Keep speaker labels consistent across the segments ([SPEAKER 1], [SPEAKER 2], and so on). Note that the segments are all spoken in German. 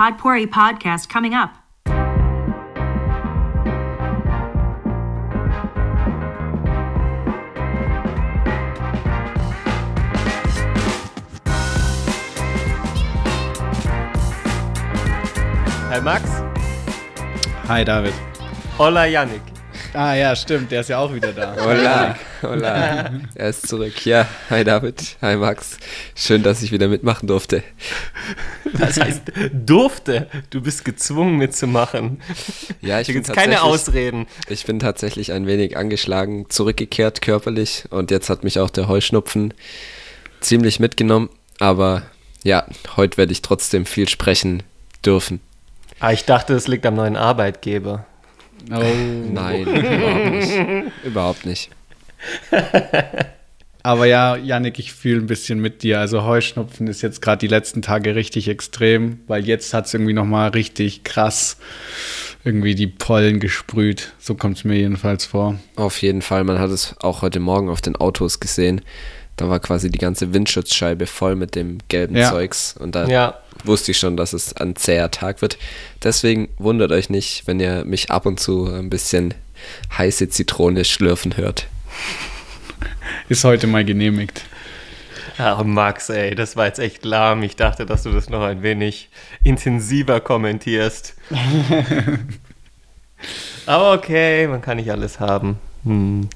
[SPEAKER 1] Podpori podcast coming up.
[SPEAKER 2] Hi Max.
[SPEAKER 3] Hi David.
[SPEAKER 2] Hola Yannick.
[SPEAKER 3] Ah ja, stimmt, der ist ja auch wieder da.
[SPEAKER 4] Hola, hola. Er ist zurück. Ja, hi David, hi Max. Schön, dass ich wieder mitmachen durfte.
[SPEAKER 2] Was heißt durfte? Du bist gezwungen mitzumachen.
[SPEAKER 4] Ja, ich
[SPEAKER 2] Hier
[SPEAKER 4] bin
[SPEAKER 2] keine Ausreden.
[SPEAKER 4] Ich bin tatsächlich ein wenig angeschlagen, zurückgekehrt körperlich und jetzt hat mich auch der Heuschnupfen ziemlich mitgenommen. Aber ja, heute werde ich trotzdem viel sprechen dürfen.
[SPEAKER 2] Ah, ich dachte, es liegt am neuen Arbeitgeber.
[SPEAKER 3] Oh.
[SPEAKER 4] Nein, überhaupt nicht. Überhaupt nicht.
[SPEAKER 3] Aber ja, Yannick, ich fühle ein bisschen mit dir. Also Heuschnupfen ist jetzt gerade die letzten Tage richtig extrem, weil jetzt hat es irgendwie noch mal richtig krass irgendwie die Pollen gesprüht. So kommt es mir jedenfalls vor.
[SPEAKER 4] Auf jeden Fall, man hat es auch heute Morgen auf den Autos gesehen. Da war quasi die ganze Windschutzscheibe voll mit dem gelben
[SPEAKER 3] Ja.
[SPEAKER 4] Zeugs und da
[SPEAKER 2] Ja.
[SPEAKER 4] Wusste ich schon, dass es ein zäher Tag wird. Deswegen wundert euch nicht, wenn ihr mich ab und zu ein bisschen heiße Zitrone schlürfen hört.
[SPEAKER 3] Ist heute mal genehmigt.
[SPEAKER 2] Ach, Max, ey, das war jetzt echt lahm. Ich dachte, dass du das noch ein wenig intensiver kommentierst. Aber okay, man kann nicht alles haben. Hm.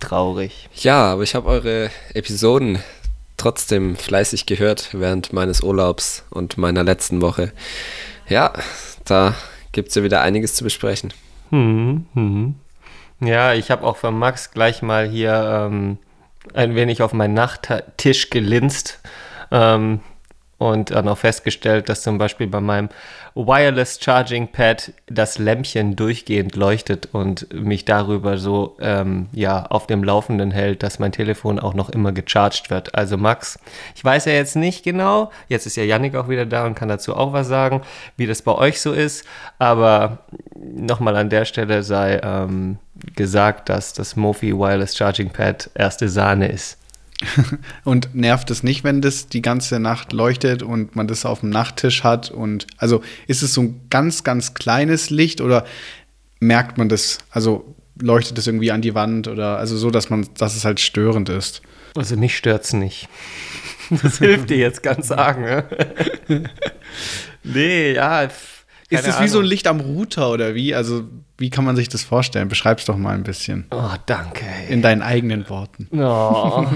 [SPEAKER 2] Traurig.
[SPEAKER 4] Ja, aber ich habe eure Episoden trotzdem fleißig gehört während meines Urlaubs und meiner letzten Woche. Ja, da gibt es ja wieder einiges zu besprechen.
[SPEAKER 2] Hm, hm. Ja, ich habe auch von Max gleich mal hier ähm, ein wenig auf meinen Nachttisch gelinst ähm, und dann auch festgestellt, dass zum Beispiel bei meinem Wireless Charging Pad das Lämpchen durchgehend leuchtet und mich darüber so ähm, ja auf dem Laufenden hält, dass mein Telefon auch noch immer gecharged wird. Also Max, ich weiß ja jetzt nicht genau, jetzt ist ja Yannick auch wieder da und kann dazu auch was sagen, wie das bei euch so ist, aber nochmal an der Stelle sei ähm, gesagt, dass das Mophie Wireless Charging Pad erste Sahne ist.
[SPEAKER 3] Und nervt es nicht, wenn das die ganze Nacht leuchtet und man das auf dem Nachttisch hat? Und also ist es so ein ganz, ganz kleines Licht oder merkt man das? Also leuchtet es irgendwie an die Wand oder also so, dass man, dass es halt störend ist?
[SPEAKER 2] Also mich stört's nicht. Das hilft dir jetzt ganz sagen, ne? Nee, ja. Pf,
[SPEAKER 3] Ist
[SPEAKER 2] keine
[SPEAKER 3] es wie so ein. Licht am Router oder wie? Also wie kann man sich das vorstellen? Beschreib's doch mal ein bisschen
[SPEAKER 2] Oh, danke. ey.
[SPEAKER 3] in deinen eigenen Worten.
[SPEAKER 2] Oh.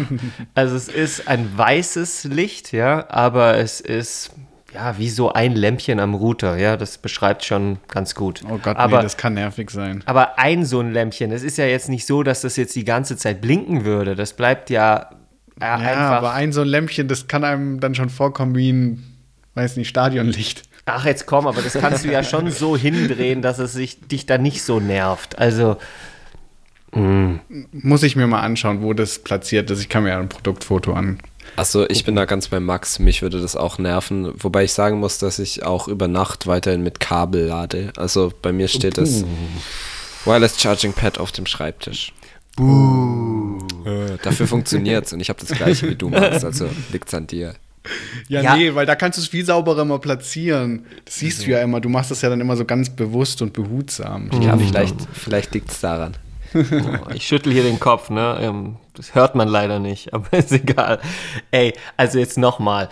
[SPEAKER 2] Also es ist ein weißes Licht, ja, aber es ist ja wie so ein Lämpchen am Router, ja, das beschreibt schon ganz gut.
[SPEAKER 3] Oh Gott,
[SPEAKER 2] aber,
[SPEAKER 3] nee, das kann nervig sein.
[SPEAKER 2] aber ein so ein Lämpchen, es ist ja jetzt nicht so, dass das jetzt die ganze Zeit blinken würde. Das bleibt ja, äh,
[SPEAKER 3] Ja,
[SPEAKER 2] einfach.
[SPEAKER 3] aber ein so ein Lämpchen, das kann einem dann schon vorkommen wie ein, weiß nicht, Stadionlicht.
[SPEAKER 2] Ach, jetzt komm, aber das kannst du ja schon so hindrehen, dass es sich, dich dann nicht so nervt. Also,
[SPEAKER 3] Muss ich mir mal anschauen, wo das platziert ist. Ich kann mir ja ein Produktfoto an.
[SPEAKER 4] Also ich bin da ganz bei Max, mich würde das auch nerven, wobei ich sagen muss, dass ich auch über Nacht weiterhin mit Kabel lade. Also bei mir steht das Wireless Charging Pad auf dem Schreibtisch. Äh, Dafür funktioniert's und ich habe das gleiche wie du, Max, also liegt's an dir.
[SPEAKER 3] Ja,
[SPEAKER 2] Ja.
[SPEAKER 3] nee, weil da kannst du es viel sauberer mal platzieren. Das siehst du ja immer. Du machst das ja dann immer so ganz bewusst und behutsam.
[SPEAKER 4] Ja, vielleicht, vielleicht liegt's daran.
[SPEAKER 2] Oh, ich schüttel hier den Kopf, ne? Ähm, Das hört man leider nicht, aber ist egal. Ey, also jetzt nochmal.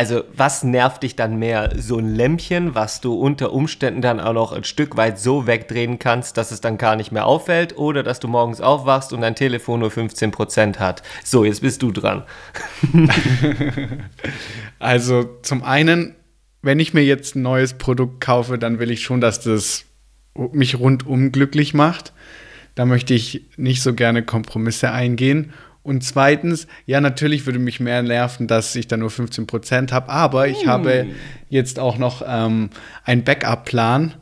[SPEAKER 2] Also, was nervt dich dann mehr? So ein Lämpchen, was du unter Umständen dann auch noch ein Stück weit so wegdrehen kannst, dass es dann gar nicht mehr auffällt? Oder dass du morgens aufwachst und dein Telefon nur 15% hat? So, jetzt bist du dran.
[SPEAKER 3] Also zum einen, wenn ich mir jetzt ein neues Produkt kaufe, dann will ich schon, dass das mich rundum glücklich macht. Da möchte ich nicht so gerne Kompromisse eingehen. Und zweitens, ja, natürlich würde mich mehr nerven, dass ich da nur 15 Prozent habe, aber ich habe jetzt auch noch ähm, einen Backup-Plan.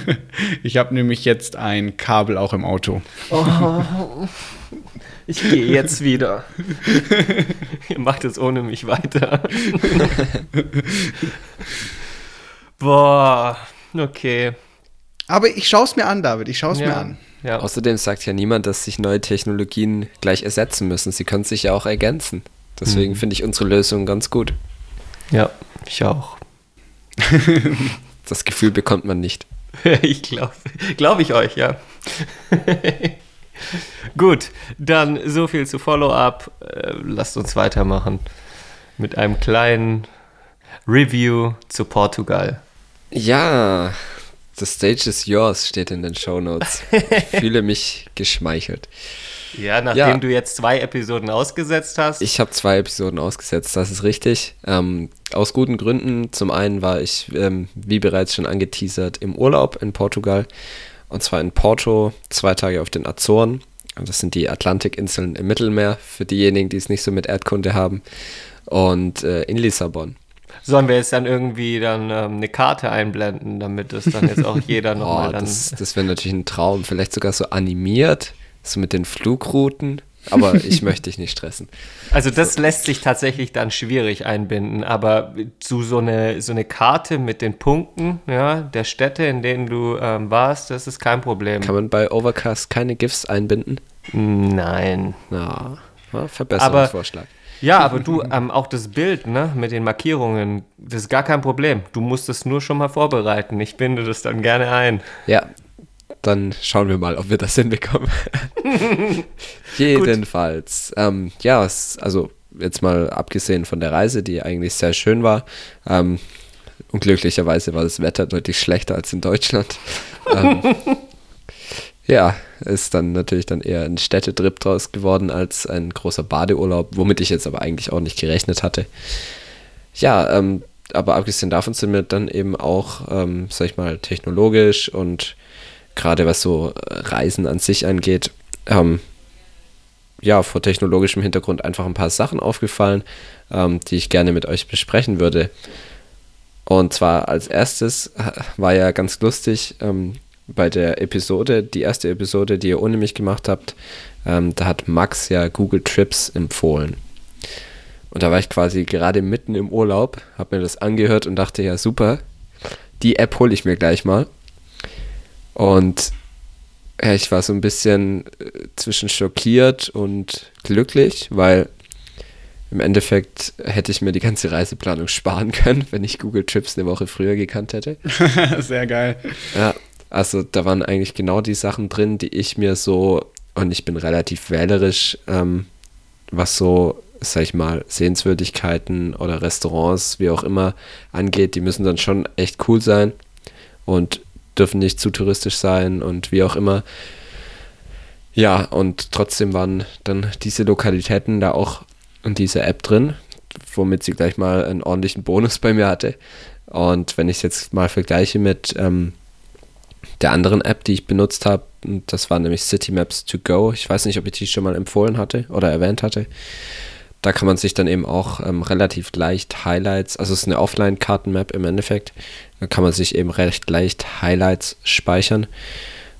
[SPEAKER 3] ich habe nämlich jetzt ein Kabel auch im Auto.
[SPEAKER 2] Ich gehe jetzt wieder. Ihr macht es ohne mich weiter. Boah, okay.
[SPEAKER 3] Aber ich schaue es mir an, David, ich schaue es mir
[SPEAKER 2] Ja,
[SPEAKER 3] an.
[SPEAKER 2] Ja.
[SPEAKER 4] Außerdem sagt ja niemand, dass sich neue Technologien gleich ersetzen müssen. Sie können sich ja auch ergänzen. Deswegen finde ich unsere Lösung ganz gut.
[SPEAKER 2] ja, ich auch.
[SPEAKER 4] das Gefühl bekommt man nicht.
[SPEAKER 2] ich glaube, glaube ich euch, ja. Gut, dann so viel zu Follow-up. Äh, lasst uns weitermachen mit einem kleinen Review zu Portugal.
[SPEAKER 4] Ja, the stage is yours steht in den Show Notes. Ich fühle mich geschmeichelt.
[SPEAKER 2] Ja, nachdem ja. du jetzt zwei Episoden ausgesetzt hast.
[SPEAKER 4] Ich habe zwei Episoden ausgesetzt, das ist richtig. Ähm, aus guten Gründen. Zum einen war ich, ähm, wie bereits schon angeteasert, im Urlaub in Portugal. Und zwar in Porto, zwei Tage auf den Azoren. Das sind die Atlantikinseln im Mittelmeer, für diejenigen, die es nicht so mit Erdkunde haben. Und äh, in Lissabon.
[SPEAKER 2] Sollen wir jetzt dann irgendwie dann ähm, eine Karte einblenden, damit das dann jetzt auch jeder nochmal oh, dann.
[SPEAKER 4] Das, das wäre natürlich ein Traum. Vielleicht sogar so animiert so mit den Flugrouten. Aber ich möchte dich nicht stressen.
[SPEAKER 2] Also das so. lässt sich tatsächlich dann schwierig einbinden, aber zu so eine, so eine Karte mit den Punkten ja, der Städte, in denen du ähm, warst, das ist kein Problem.
[SPEAKER 4] Kann man bei Overcast keine GIFs einbinden?
[SPEAKER 2] Nein.
[SPEAKER 4] Na, ja, Verbesserungsvorschlag.
[SPEAKER 2] Ja, aber du, ähm, auch das Bild ne, mit den Markierungen, das ist gar kein Problem. Du musst es nur schon mal vorbereiten. Ich binde das dann gerne ein.
[SPEAKER 4] Ja, dann schauen wir mal, ob wir das hinbekommen. Jedenfalls. Ähm, ja, also jetzt mal abgesehen von der Reise, die eigentlich sehr schön war. Ähm, unglücklicherweise war das Wetter deutlich schlechter als in Deutschland. ähm, ja, ist dann natürlich dann eher ein Städtetrip draus geworden als ein großer Badeurlaub, womit ich jetzt aber eigentlich auch nicht gerechnet hatte. Ja, ähm, aber abgesehen davon sind wir dann eben auch, ähm, sag ich mal, technologisch und gerade was so Reisen an sich angeht, ähm, ja, vor technologischem Hintergrund einfach ein paar Sachen aufgefallen, ähm, die ich gerne mit euch besprechen würde. Und zwar als erstes äh, war ja ganz lustig ähm, bei der Episode, die erste Episode, die ihr ohne mich gemacht habt, ähm, da hat Max ja Google Trips empfohlen. Und da war ich quasi gerade mitten im Urlaub, habe mir das angehört und dachte, ja super, die App hole ich mir gleich mal. Und ja, ich war so ein bisschen äh, zwischen schockiert und glücklich, weil im Endeffekt hätte ich mir die ganze Reiseplanung sparen können, wenn ich Google Trips eine Woche früher gekannt hätte.
[SPEAKER 3] Sehr geil.
[SPEAKER 4] Ja, also da waren eigentlich genau die Sachen drin, die ich mir so, und ich bin relativ wählerisch, ähm, was so, sag ich mal, Sehenswürdigkeiten oder Restaurants, wie auch immer, angeht, die müssen dann schon echt cool sein. Und dürfen nicht zu touristisch sein und wie auch immer. Ja, und trotzdem waren dann diese Lokalitäten da auch in dieser App drin, womit sie gleich mal einen ordentlichen Bonus bei mir hatte. Und wenn ich es jetzt mal vergleiche mit ähm, der anderen App, die ich benutzt habe, das war nämlich City Maps to Go. Ich weiß nicht, ob ich die schon mal empfohlen hatte oder erwähnt hatte. Da kann man sich dann eben auch ähm, relativ leicht Highlights, also es ist eine Offline-Karten-Map im Endeffekt, da kann man sich eben recht leicht Highlights speichern.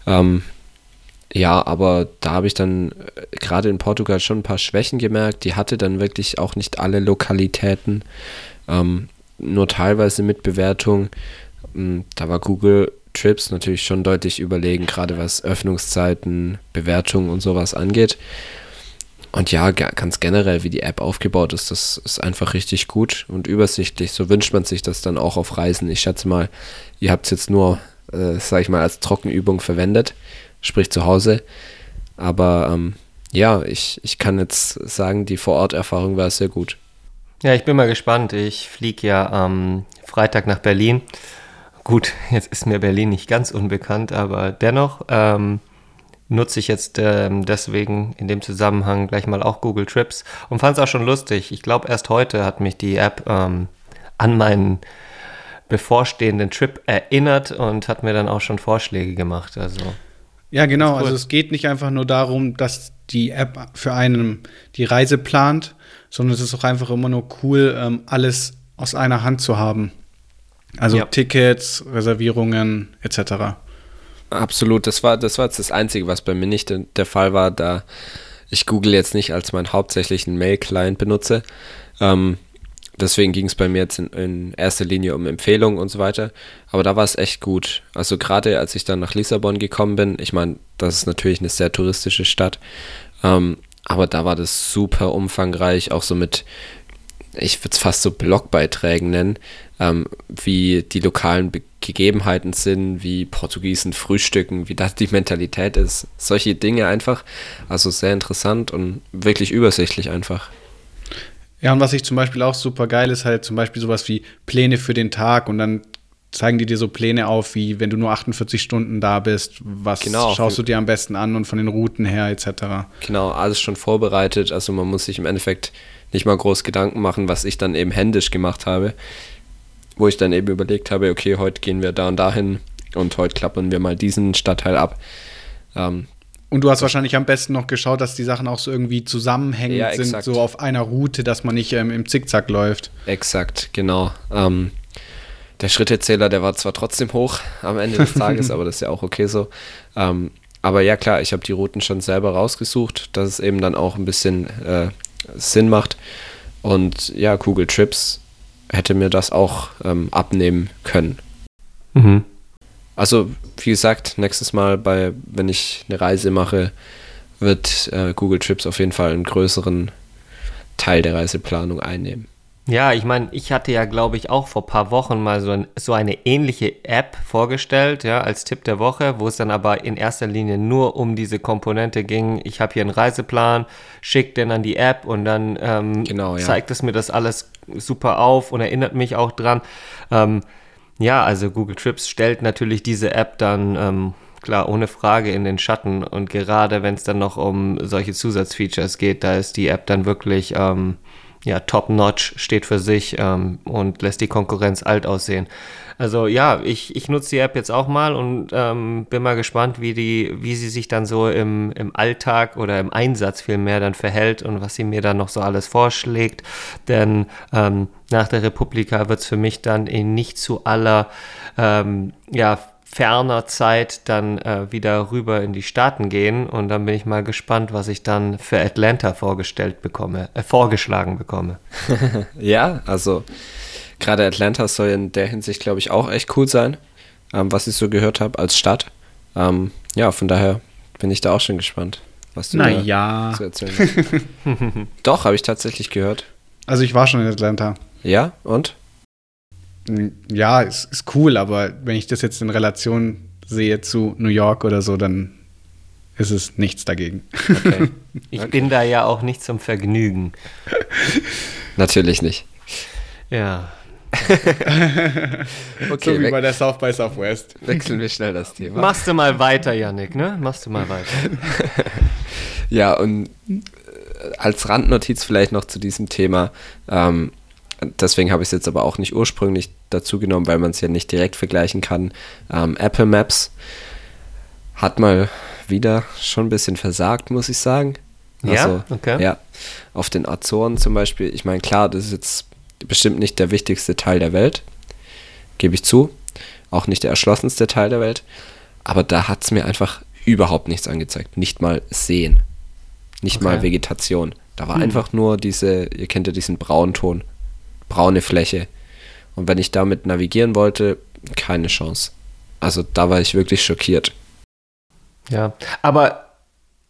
[SPEAKER 4] Ähm, ja, aber da habe ich dann äh, gerade in Portugal schon ein paar Schwächen gemerkt. Die hatte dann wirklich auch nicht alle Lokalitäten, ähm, nur teilweise mit Bewertung. Ähm, da war Google Trips natürlich schon deutlich überlegen, gerade was Öffnungszeiten, Bewertungen und sowas angeht. Und ja, ganz generell, wie die App aufgebaut ist, das ist einfach richtig gut und übersichtlich. So wünscht man sich das dann auch auf Reisen. Ich schätze mal, ihr habt es jetzt nur, äh, sag ich mal, als Trockenübung verwendet, sprich zu Hause. Aber ähm, ja, ich, ich kann jetzt sagen, die Vororterfahrung war sehr gut.
[SPEAKER 2] Ja, ich bin mal gespannt. Ich fliege ja am Freitag nach Berlin. Gut, jetzt ist mir Berlin nicht ganz unbekannt, aber dennoch. Ähm, nutze ich jetzt ähm, deswegen in dem Zusammenhang gleich mal auch Google Trips und fand es auch schon lustig. Ich glaube, erst heute hat mich die App ähm, an meinen bevorstehenden Trip erinnert und hat mir dann auch schon Vorschläge gemacht. Also
[SPEAKER 3] ja, genau. Also es geht nicht einfach nur darum, dass die App für einen die Reise plant, sondern es ist auch einfach immer nur cool, ähm, alles aus einer Hand zu haben. Also ja. Tickets, Reservierungen etc.
[SPEAKER 4] Absolut, das war, das war jetzt das Einzige, was bei mir nicht der Fall war, da ich Google jetzt nicht als meinen hauptsächlichen Mail-Client benutze. Ähm, deswegen ging es bei mir jetzt in, in, erster Linie um Empfehlungen und so weiter. Aber da war es echt gut. Also gerade als ich dann nach Lissabon gekommen bin, ich meine, das ist natürlich eine sehr touristische Stadt, ähm, aber da war das super umfangreich, auch so mit ich würde es fast so Blogbeiträgen nennen, ähm, wie die lokalen Be Gegebenheiten sind, wie Portugiesen frühstücken, wie das die Mentalität ist. Solche Dinge einfach. Also sehr interessant und wirklich übersichtlich einfach.
[SPEAKER 3] Ja, und was ich zum Beispiel auch super geil ist, halt zum Beispiel sowas wie Pläne für den Tag und dann zeigen die dir so Pläne auf, wie wenn du nur 48 Stunden da bist, was
[SPEAKER 4] Genau.
[SPEAKER 3] schaust du dir am besten an und von den Routen her etc.
[SPEAKER 4] Genau, alles schon vorbereitet. Also man muss sich im Endeffekt nicht mal groß Gedanken machen, was ich dann eben händisch gemacht habe. Wo ich dann eben überlegt habe, okay, heute gehen wir da und dahin und heute klappern wir mal diesen Stadtteil ab. Ähm,
[SPEAKER 3] Und du hast wahrscheinlich am besten noch geschaut, dass die Sachen auch so irgendwie zusammenhängend
[SPEAKER 4] Ja,
[SPEAKER 3] sind, so auf einer Route, dass man nicht ähm, im Zickzack läuft.
[SPEAKER 4] Exakt, genau. Ähm, der Schrittezähler, der war zwar trotzdem hoch am Ende des Tages, aber das ist ja auch okay so. Ähm, aber ja, klar, ich habe die Routen schon selber rausgesucht, dass es eben dann auch ein bisschen äh, Sinn macht. Und ja, Google Trips hätte mir das auch ähm, abnehmen können.
[SPEAKER 2] Mhm.
[SPEAKER 4] Also, wie gesagt, nächstes Mal, bei, wenn ich eine Reise mache, wird äh, Google Trips auf jeden Fall einen größeren Teil der Reiseplanung einnehmen.
[SPEAKER 2] Ja, ich meine, ich hatte ja, glaube ich, auch vor ein paar Wochen mal so, ein, so eine ähnliche App vorgestellt, ja, als Tipp der Woche, wo es dann aber in erster Linie nur um diese Komponente ging. Ich habe hier einen Reiseplan, schick den an die App und dann ähm,
[SPEAKER 4] Genau, ja.
[SPEAKER 2] zeigt es mir das alles super auf und erinnert mich auch dran. Ähm, ja, also Google Trips stellt natürlich diese App dann ähm, klar ohne Frage in den Schatten und gerade wenn es dann noch um solche Zusatzfeatures geht, da ist die App dann wirklich ähm, ja top-notch, steht für sich ähm, und lässt die Konkurrenz alt aussehen. Also ja, ich, ich nutze die App jetzt auch mal und ähm, bin mal gespannt, wie die, wie sie sich dann so im, im Alltag oder im Einsatz vielmehr dann verhält und was sie mir dann noch so alles vorschlägt. Denn ähm, nach der Republika wird es für mich dann in nicht zu aller ähm, ja, ferner Zeit dann äh, wieder rüber in die Staaten gehen und dann bin ich mal gespannt, was ich dann für Atlanta vorgestellt bekomme, äh, vorgeschlagen bekomme.
[SPEAKER 4] Ja, also gerade Atlanta soll in der Hinsicht, glaube ich, auch echt cool sein, ähm, was ich so gehört habe als Stadt. Ähm, ja, von daher bin ich da auch schon gespannt, was du
[SPEAKER 3] Naja.
[SPEAKER 4] da zu erzählen hast. Doch, habe ich tatsächlich gehört.
[SPEAKER 3] Also ich war schon in Atlanta.
[SPEAKER 4] Ja, und?
[SPEAKER 3] Ja, es ist cool, aber wenn ich das jetzt in Relation sehe zu New York oder so, dann ist es nichts dagegen.
[SPEAKER 4] Okay.
[SPEAKER 2] Ich
[SPEAKER 4] Okay.
[SPEAKER 2] bin da ja auch nicht zum Vergnügen.
[SPEAKER 4] Natürlich nicht.
[SPEAKER 2] Ja.
[SPEAKER 4] Okay,
[SPEAKER 3] so wie bei der South by Southwest.
[SPEAKER 4] wechseln wir schnell das Thema.
[SPEAKER 2] Machst du mal weiter, Yannick, ne? Machst du mal weiter.
[SPEAKER 4] Ja, und äh, als Randnotiz vielleicht noch zu diesem Thema. Ähm, deswegen habe ich es jetzt aber auch nicht ursprünglich dazu genommen, weil man es ja nicht direkt vergleichen kann. Ähm, Apple Maps hat mal wieder schon ein bisschen versagt, muss ich sagen.
[SPEAKER 2] Ja? Okay.
[SPEAKER 4] Ja, auf den Azoren zum Beispiel. Ich meine, klar, das ist jetzt bestimmt nicht der wichtigste Teil der Welt, gebe ich zu. Auch nicht der erschlossenste Teil der Welt. Aber da hat es mir einfach überhaupt nichts angezeigt. Nicht mal sehen. Nicht mal
[SPEAKER 2] Okay.
[SPEAKER 4] Vegetation. Da war einfach nur diese, ihr kennt ja diesen Braunton, braune Fläche. Und wenn ich damit navigieren wollte, keine Chance. Also da war ich wirklich schockiert.
[SPEAKER 2] Ja, aber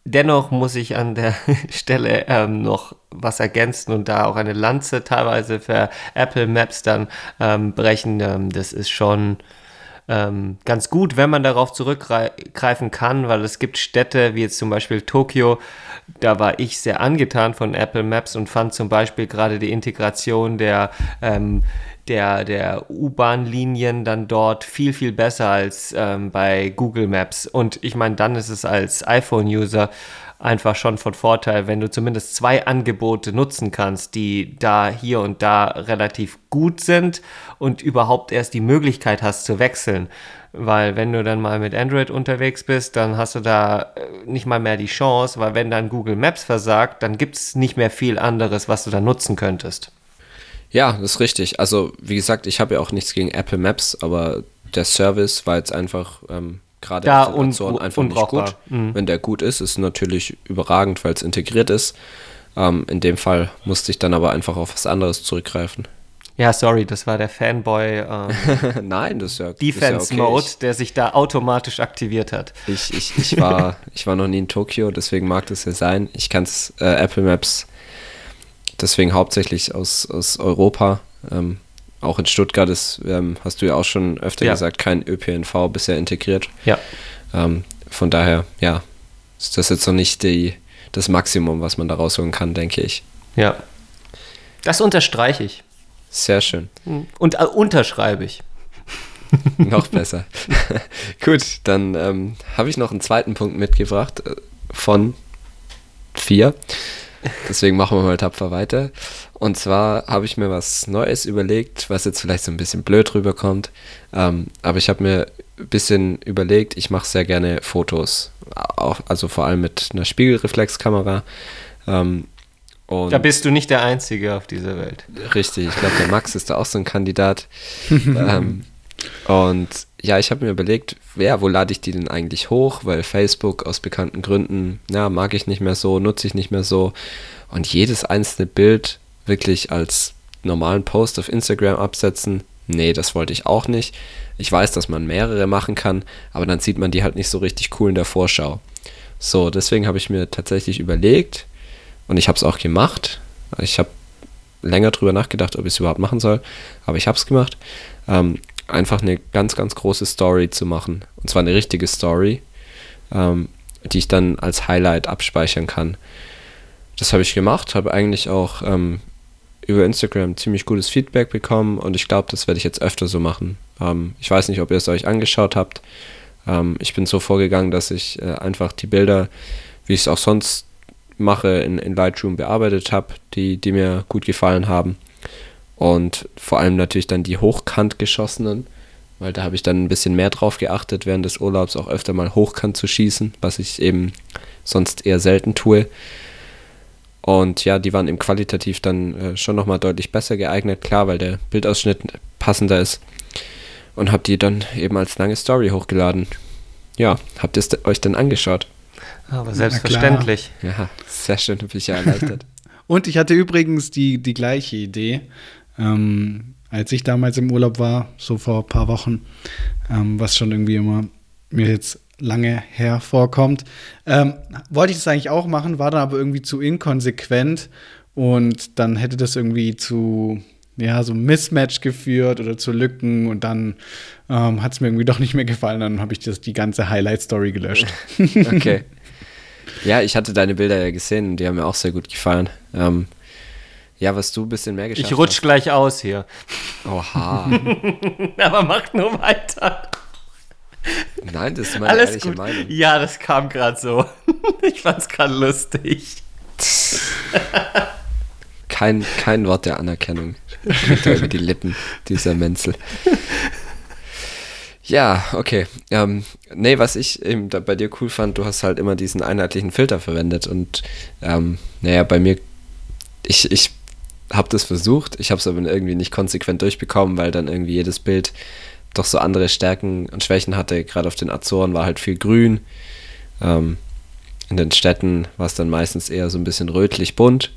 [SPEAKER 2] dennoch muss ich an der Stelle ähm, noch was ergänzen und da auch eine Lanze teilweise für Apple Maps dann ähm, brechen. Ähm, das ist schon ähm, ganz gut, wenn man darauf zurückgreifen kann, weil es gibt Städte wie jetzt zum Beispiel Tokio, da war ich sehr angetan von Apple Maps und fand zum Beispiel gerade die Integration der ähm, der, der U-Bahn-Linien dann dort viel, viel besser als ähm, bei Google Maps. Und ich meine, dann ist es als iPhone-User einfach schon von Vorteil, wenn du zumindest zwei Angebote nutzen kannst, die da hier und da relativ gut sind und überhaupt erst die Möglichkeit hast zu wechseln. Weil wenn du dann mal mit Android unterwegs bist, dann hast du da äh, nicht mal mehr die Chance, weil wenn dann Google Maps versagt, dann gibt es nicht mehr viel anderes, was du da nutzen könntest.
[SPEAKER 4] Ja, das ist richtig. Also, wie gesagt, ich habe ja auch nichts gegen Apple Maps, aber der Service war jetzt einfach ähm, gerade
[SPEAKER 2] Ja,
[SPEAKER 4] auf den Azoren einfach nicht gut.
[SPEAKER 2] Mhm.
[SPEAKER 4] Wenn der gut ist, ist natürlich überragend, weil es integriert ist. Ähm, in dem Fall musste ich dann aber einfach auf was anderes zurückgreifen.
[SPEAKER 2] Ja, sorry, das war der Fanboy ähm,
[SPEAKER 4] Nein, das ist ja
[SPEAKER 2] Defense
[SPEAKER 4] ist ja
[SPEAKER 2] Mode,
[SPEAKER 4] okay.
[SPEAKER 2] der sich da automatisch aktiviert hat.
[SPEAKER 4] Ich, ich, ich, war, ich war noch nie in Tokio, deswegen mag das ja sein. Ich kann es äh, Apple Maps deswegen hauptsächlich aus, aus Europa. Ähm, auch in Stuttgart ist, ähm, hast du ja auch schon öfter
[SPEAKER 2] Ja.
[SPEAKER 4] gesagt, kein ÖPNV bisher integriert.
[SPEAKER 2] Ja.
[SPEAKER 4] Ähm, von daher, ja, ist das jetzt noch nicht die, das Maximum, was man da rausholen kann, denke ich.
[SPEAKER 2] Ja. Das unterstreiche ich.
[SPEAKER 4] Sehr schön.
[SPEAKER 2] Und äh, unterschreibe ich.
[SPEAKER 4] Noch besser. Gut, dann ähm, habe ich noch einen zweiten Punkt mitgebracht äh, von vier. Deswegen machen wir mal tapfer weiter. Und zwar habe ich mir was Neues überlegt, was jetzt vielleicht so ein bisschen blöd rüberkommt. Ähm, aber ich habe mir ein bisschen überlegt, ich mache sehr gerne Fotos. Auch, also vor allem mit einer Spiegelreflexkamera. Ähm, und
[SPEAKER 2] Da bist du nicht der Einzige auf dieser Welt.
[SPEAKER 4] Richtig, ich glaube, der Max ist da auch so ein Kandidat. ähm, und ja, ich habe mir überlegt, ja, wo lade ich die denn eigentlich hoch? Weil Facebook aus bekannten Gründen, ja, mag ich nicht mehr so, nutze ich nicht mehr so. Und jedes einzelne Bild wirklich als normalen Post auf Instagram absetzen, nee, das wollte ich auch nicht. Ich weiß, dass man mehrere machen kann, aber dann sieht man die halt nicht so richtig cool in der Vorschau. So, deswegen habe ich mir tatsächlich überlegt, und ich habe es auch gemacht. Ich habe länger drüber nachgedacht, ob ich es überhaupt machen soll, aber ich habe es gemacht. Ähm, einfach eine ganz, ganz große Story zu machen. Und zwar eine richtige Story, ähm, die ich dann als Highlight abspeichern kann. Das habe ich gemacht, habe eigentlich auch ähm, über Instagram ziemlich gutes Feedback bekommen und ich glaube, das werde ich jetzt öfter so machen. Ähm, ich weiß nicht, ob ihr es euch angeschaut habt. Ähm, ich bin so vorgegangen, dass ich äh, einfach die Bilder, wie ich es auch sonst mache, in, in Lightroom bearbeitet habe, die, die mir gut gefallen haben. Und vor allem natürlich dann die hochkant geschossenen, weil da habe ich dann ein bisschen mehr drauf geachtet, während des Urlaubs auch öfter mal hochkant zu schießen, was ich eben sonst eher selten tue. Und ja, die waren eben qualitativ dann äh, schon nochmal deutlich besser geeignet, klar, weil der Bildausschnitt passender ist. Und habe die dann eben als lange Story hochgeladen. Ja, habt ihr es euch denn angeschaut?
[SPEAKER 2] Aber selbstverständlich.
[SPEAKER 4] Ja, sehr schön, bin ich ja erleichtert.
[SPEAKER 3] Und ich hatte übrigens die, die gleiche Idee, ähm, als ich damals im Urlaub war, so vor ein paar Wochen, ähm, was schon irgendwie immer mir jetzt lange her vorkommt. Ähm, wollte ich das eigentlich auch machen, war dann aber irgendwie zu inkonsequent und dann hätte das irgendwie zu ja, so einem Mismatch geführt oder zu Lücken und dann ähm, hat es mir irgendwie doch nicht mehr gefallen, dann habe ich das, die ganze Highlight-Story gelöscht.
[SPEAKER 4] Okay. Ja, ich hatte deine Bilder ja gesehen und die haben mir auch sehr gut gefallen. Ähm, ja, was du ein bisschen mehr geschafft
[SPEAKER 2] Ich rutsch gleich aus hier.
[SPEAKER 4] hast. Oha.
[SPEAKER 2] Aber mach nur weiter.
[SPEAKER 4] Nein, das ist meine
[SPEAKER 2] Alles
[SPEAKER 4] ehrliche
[SPEAKER 2] gut.
[SPEAKER 4] Meinung.
[SPEAKER 2] Ja, das kam gerade so. Ich fand's gerade lustig.
[SPEAKER 4] Kein, kein Wort der Anerkennung. Über die Lippen, dieser Menzel. Ja, okay. Ähm, nee, was ich eben bei dir cool fand, du hast halt immer diesen einheitlichen Filter verwendet und ähm, naja, bei mir, ich, ich habe das versucht, ich habe es aber irgendwie nicht konsequent durchbekommen, weil dann irgendwie jedes Bild doch so andere Stärken und Schwächen hatte. Gerade auf den Azoren war halt viel grün. Ähm, in den Städten war es dann meistens eher so ein bisschen rötlich bunt.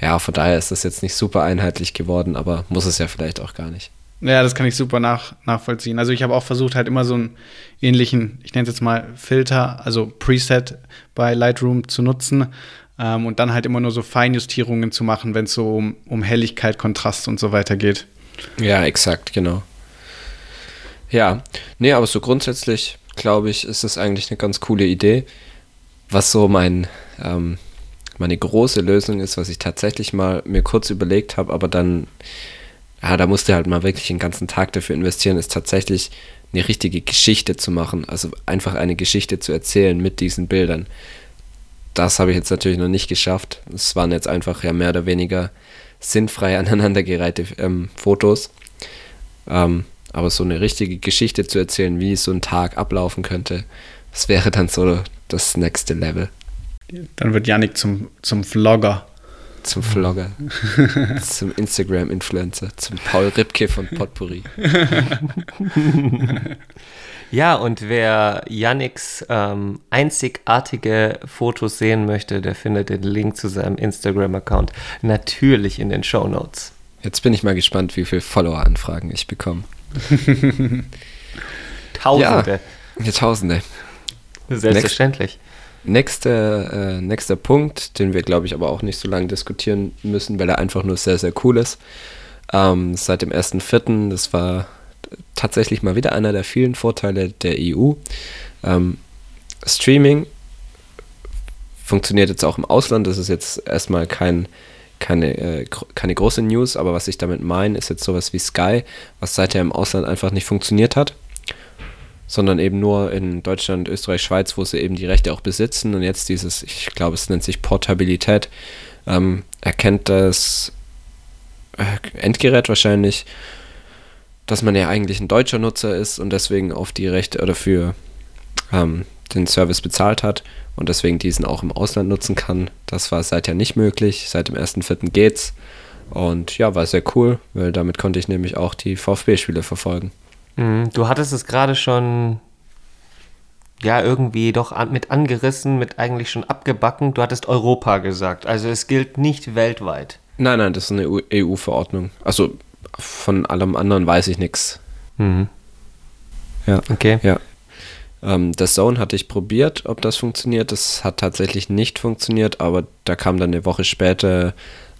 [SPEAKER 4] Ja, von daher ist das jetzt nicht super einheitlich geworden, aber muss es ja vielleicht auch gar nicht.
[SPEAKER 3] Ja, das kann ich super nach, nachvollziehen. Also ich habe auch versucht, halt immer so einen ähnlichen, ich nenne es jetzt mal Filter, also Preset bei Lightroom zu nutzen ähm, und dann halt immer nur so Feinjustierungen zu machen, wenn es so um, um Helligkeit, Kontrast und so weiter geht.
[SPEAKER 4] Ja, exakt, genau. Ja, nee, aber so grundsätzlich, glaube ich, ist es eigentlich eine ganz coole Idee. Was so mein, ähm, meine große Lösung ist, was ich tatsächlich mal mir kurz überlegt habe, aber dann, ja, da musste halt mal wirklich einen ganzen Tag dafür investieren, ist tatsächlich eine richtige Geschichte zu machen. Also einfach eine Geschichte zu erzählen mit diesen Bildern. Das habe ich jetzt natürlich noch nicht geschafft. Es waren jetzt einfach ja mehr oder weniger sinnfrei aneinandergereihte ähm, Fotos. Ähm, aber so eine richtige Geschichte zu erzählen, wie so ein Tag ablaufen könnte, das wäre dann so das nächste Level
[SPEAKER 3] Dann wird Yannick zum, zum Vlogger.
[SPEAKER 4] zum Vlogger, zum Instagram-Influencer, zum Paul Ripke von Potpourri.
[SPEAKER 2] Ja, und wer Yannicks ähm, einzigartige Fotos sehen möchte, der findet den Link zu seinem Instagram-Account natürlich in den Show Notes.
[SPEAKER 4] Jetzt bin ich mal gespannt, wie viele Follower-Anfragen ich bekomme.
[SPEAKER 2] Tausende.
[SPEAKER 4] Ja, Tausende.
[SPEAKER 2] Selbstverständlich.
[SPEAKER 4] nächster, äh, nächster Punkt, den wir, glaube ich, aber auch nicht so lange diskutieren müssen, weil er einfach nur sehr, sehr cool ist. Ähm, seit dem 1.4., das war tatsächlich mal wieder einer der vielen Vorteile der EU. Ähm, Streaming funktioniert jetzt auch im Ausland. Das ist jetzt erstmal kein, keine, äh, keine große News, aber was ich damit meine, ist jetzt sowas wie Sky, was seither im Ausland einfach nicht funktioniert hat, sondern eben nur in Deutschland, Österreich, Schweiz, wo sie eben die Rechte auch besitzen. Und jetzt dieses, ich glaube, es nennt sich Portabilität, ähm, erkennt das äh, Endgerät wahrscheinlich, dass man ja eigentlich ein deutscher Nutzer ist und deswegen auf die Rechte oder für ähm, den Service bezahlt hat und deswegen diesen auch im Ausland nutzen kann. Das war seither nicht möglich. Seit dem 1.4. geht's. Und ja, war sehr cool, weil damit konnte ich nämlich auch die VfB-Spiele verfolgen.
[SPEAKER 2] Mhm, du hattest es gerade schon ja irgendwie doch an, mit angerissen, mit eigentlich schon abgebacken. Du hattest Europa gesagt. Also es gilt nicht weltweit.
[SPEAKER 4] Nein, nein, das ist eine EU-Verordnung. Also von allem anderen weiß ich nichts.
[SPEAKER 2] Mhm.
[SPEAKER 4] Ja.
[SPEAKER 2] Okay.
[SPEAKER 4] Ja. Ähm, das Zone hatte ich probiert, ob das funktioniert. Das hat tatsächlich nicht funktioniert, aber da kam dann eine Woche später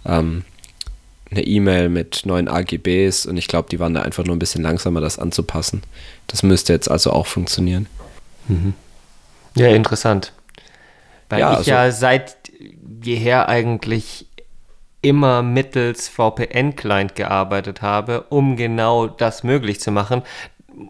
[SPEAKER 4] ähm, eine E-Mail mit neuen AGBs und ich glaube, die waren da einfach nur ein bisschen langsamer, das anzupassen. Das müsste jetzt also auch funktionieren.
[SPEAKER 2] Mhm. Ja, interessant. Weil
[SPEAKER 4] Ja,
[SPEAKER 2] ich
[SPEAKER 4] also-
[SPEAKER 2] ja seit jeher eigentlich immer mittels VPN-Client gearbeitet habe, um genau das möglich zu machen.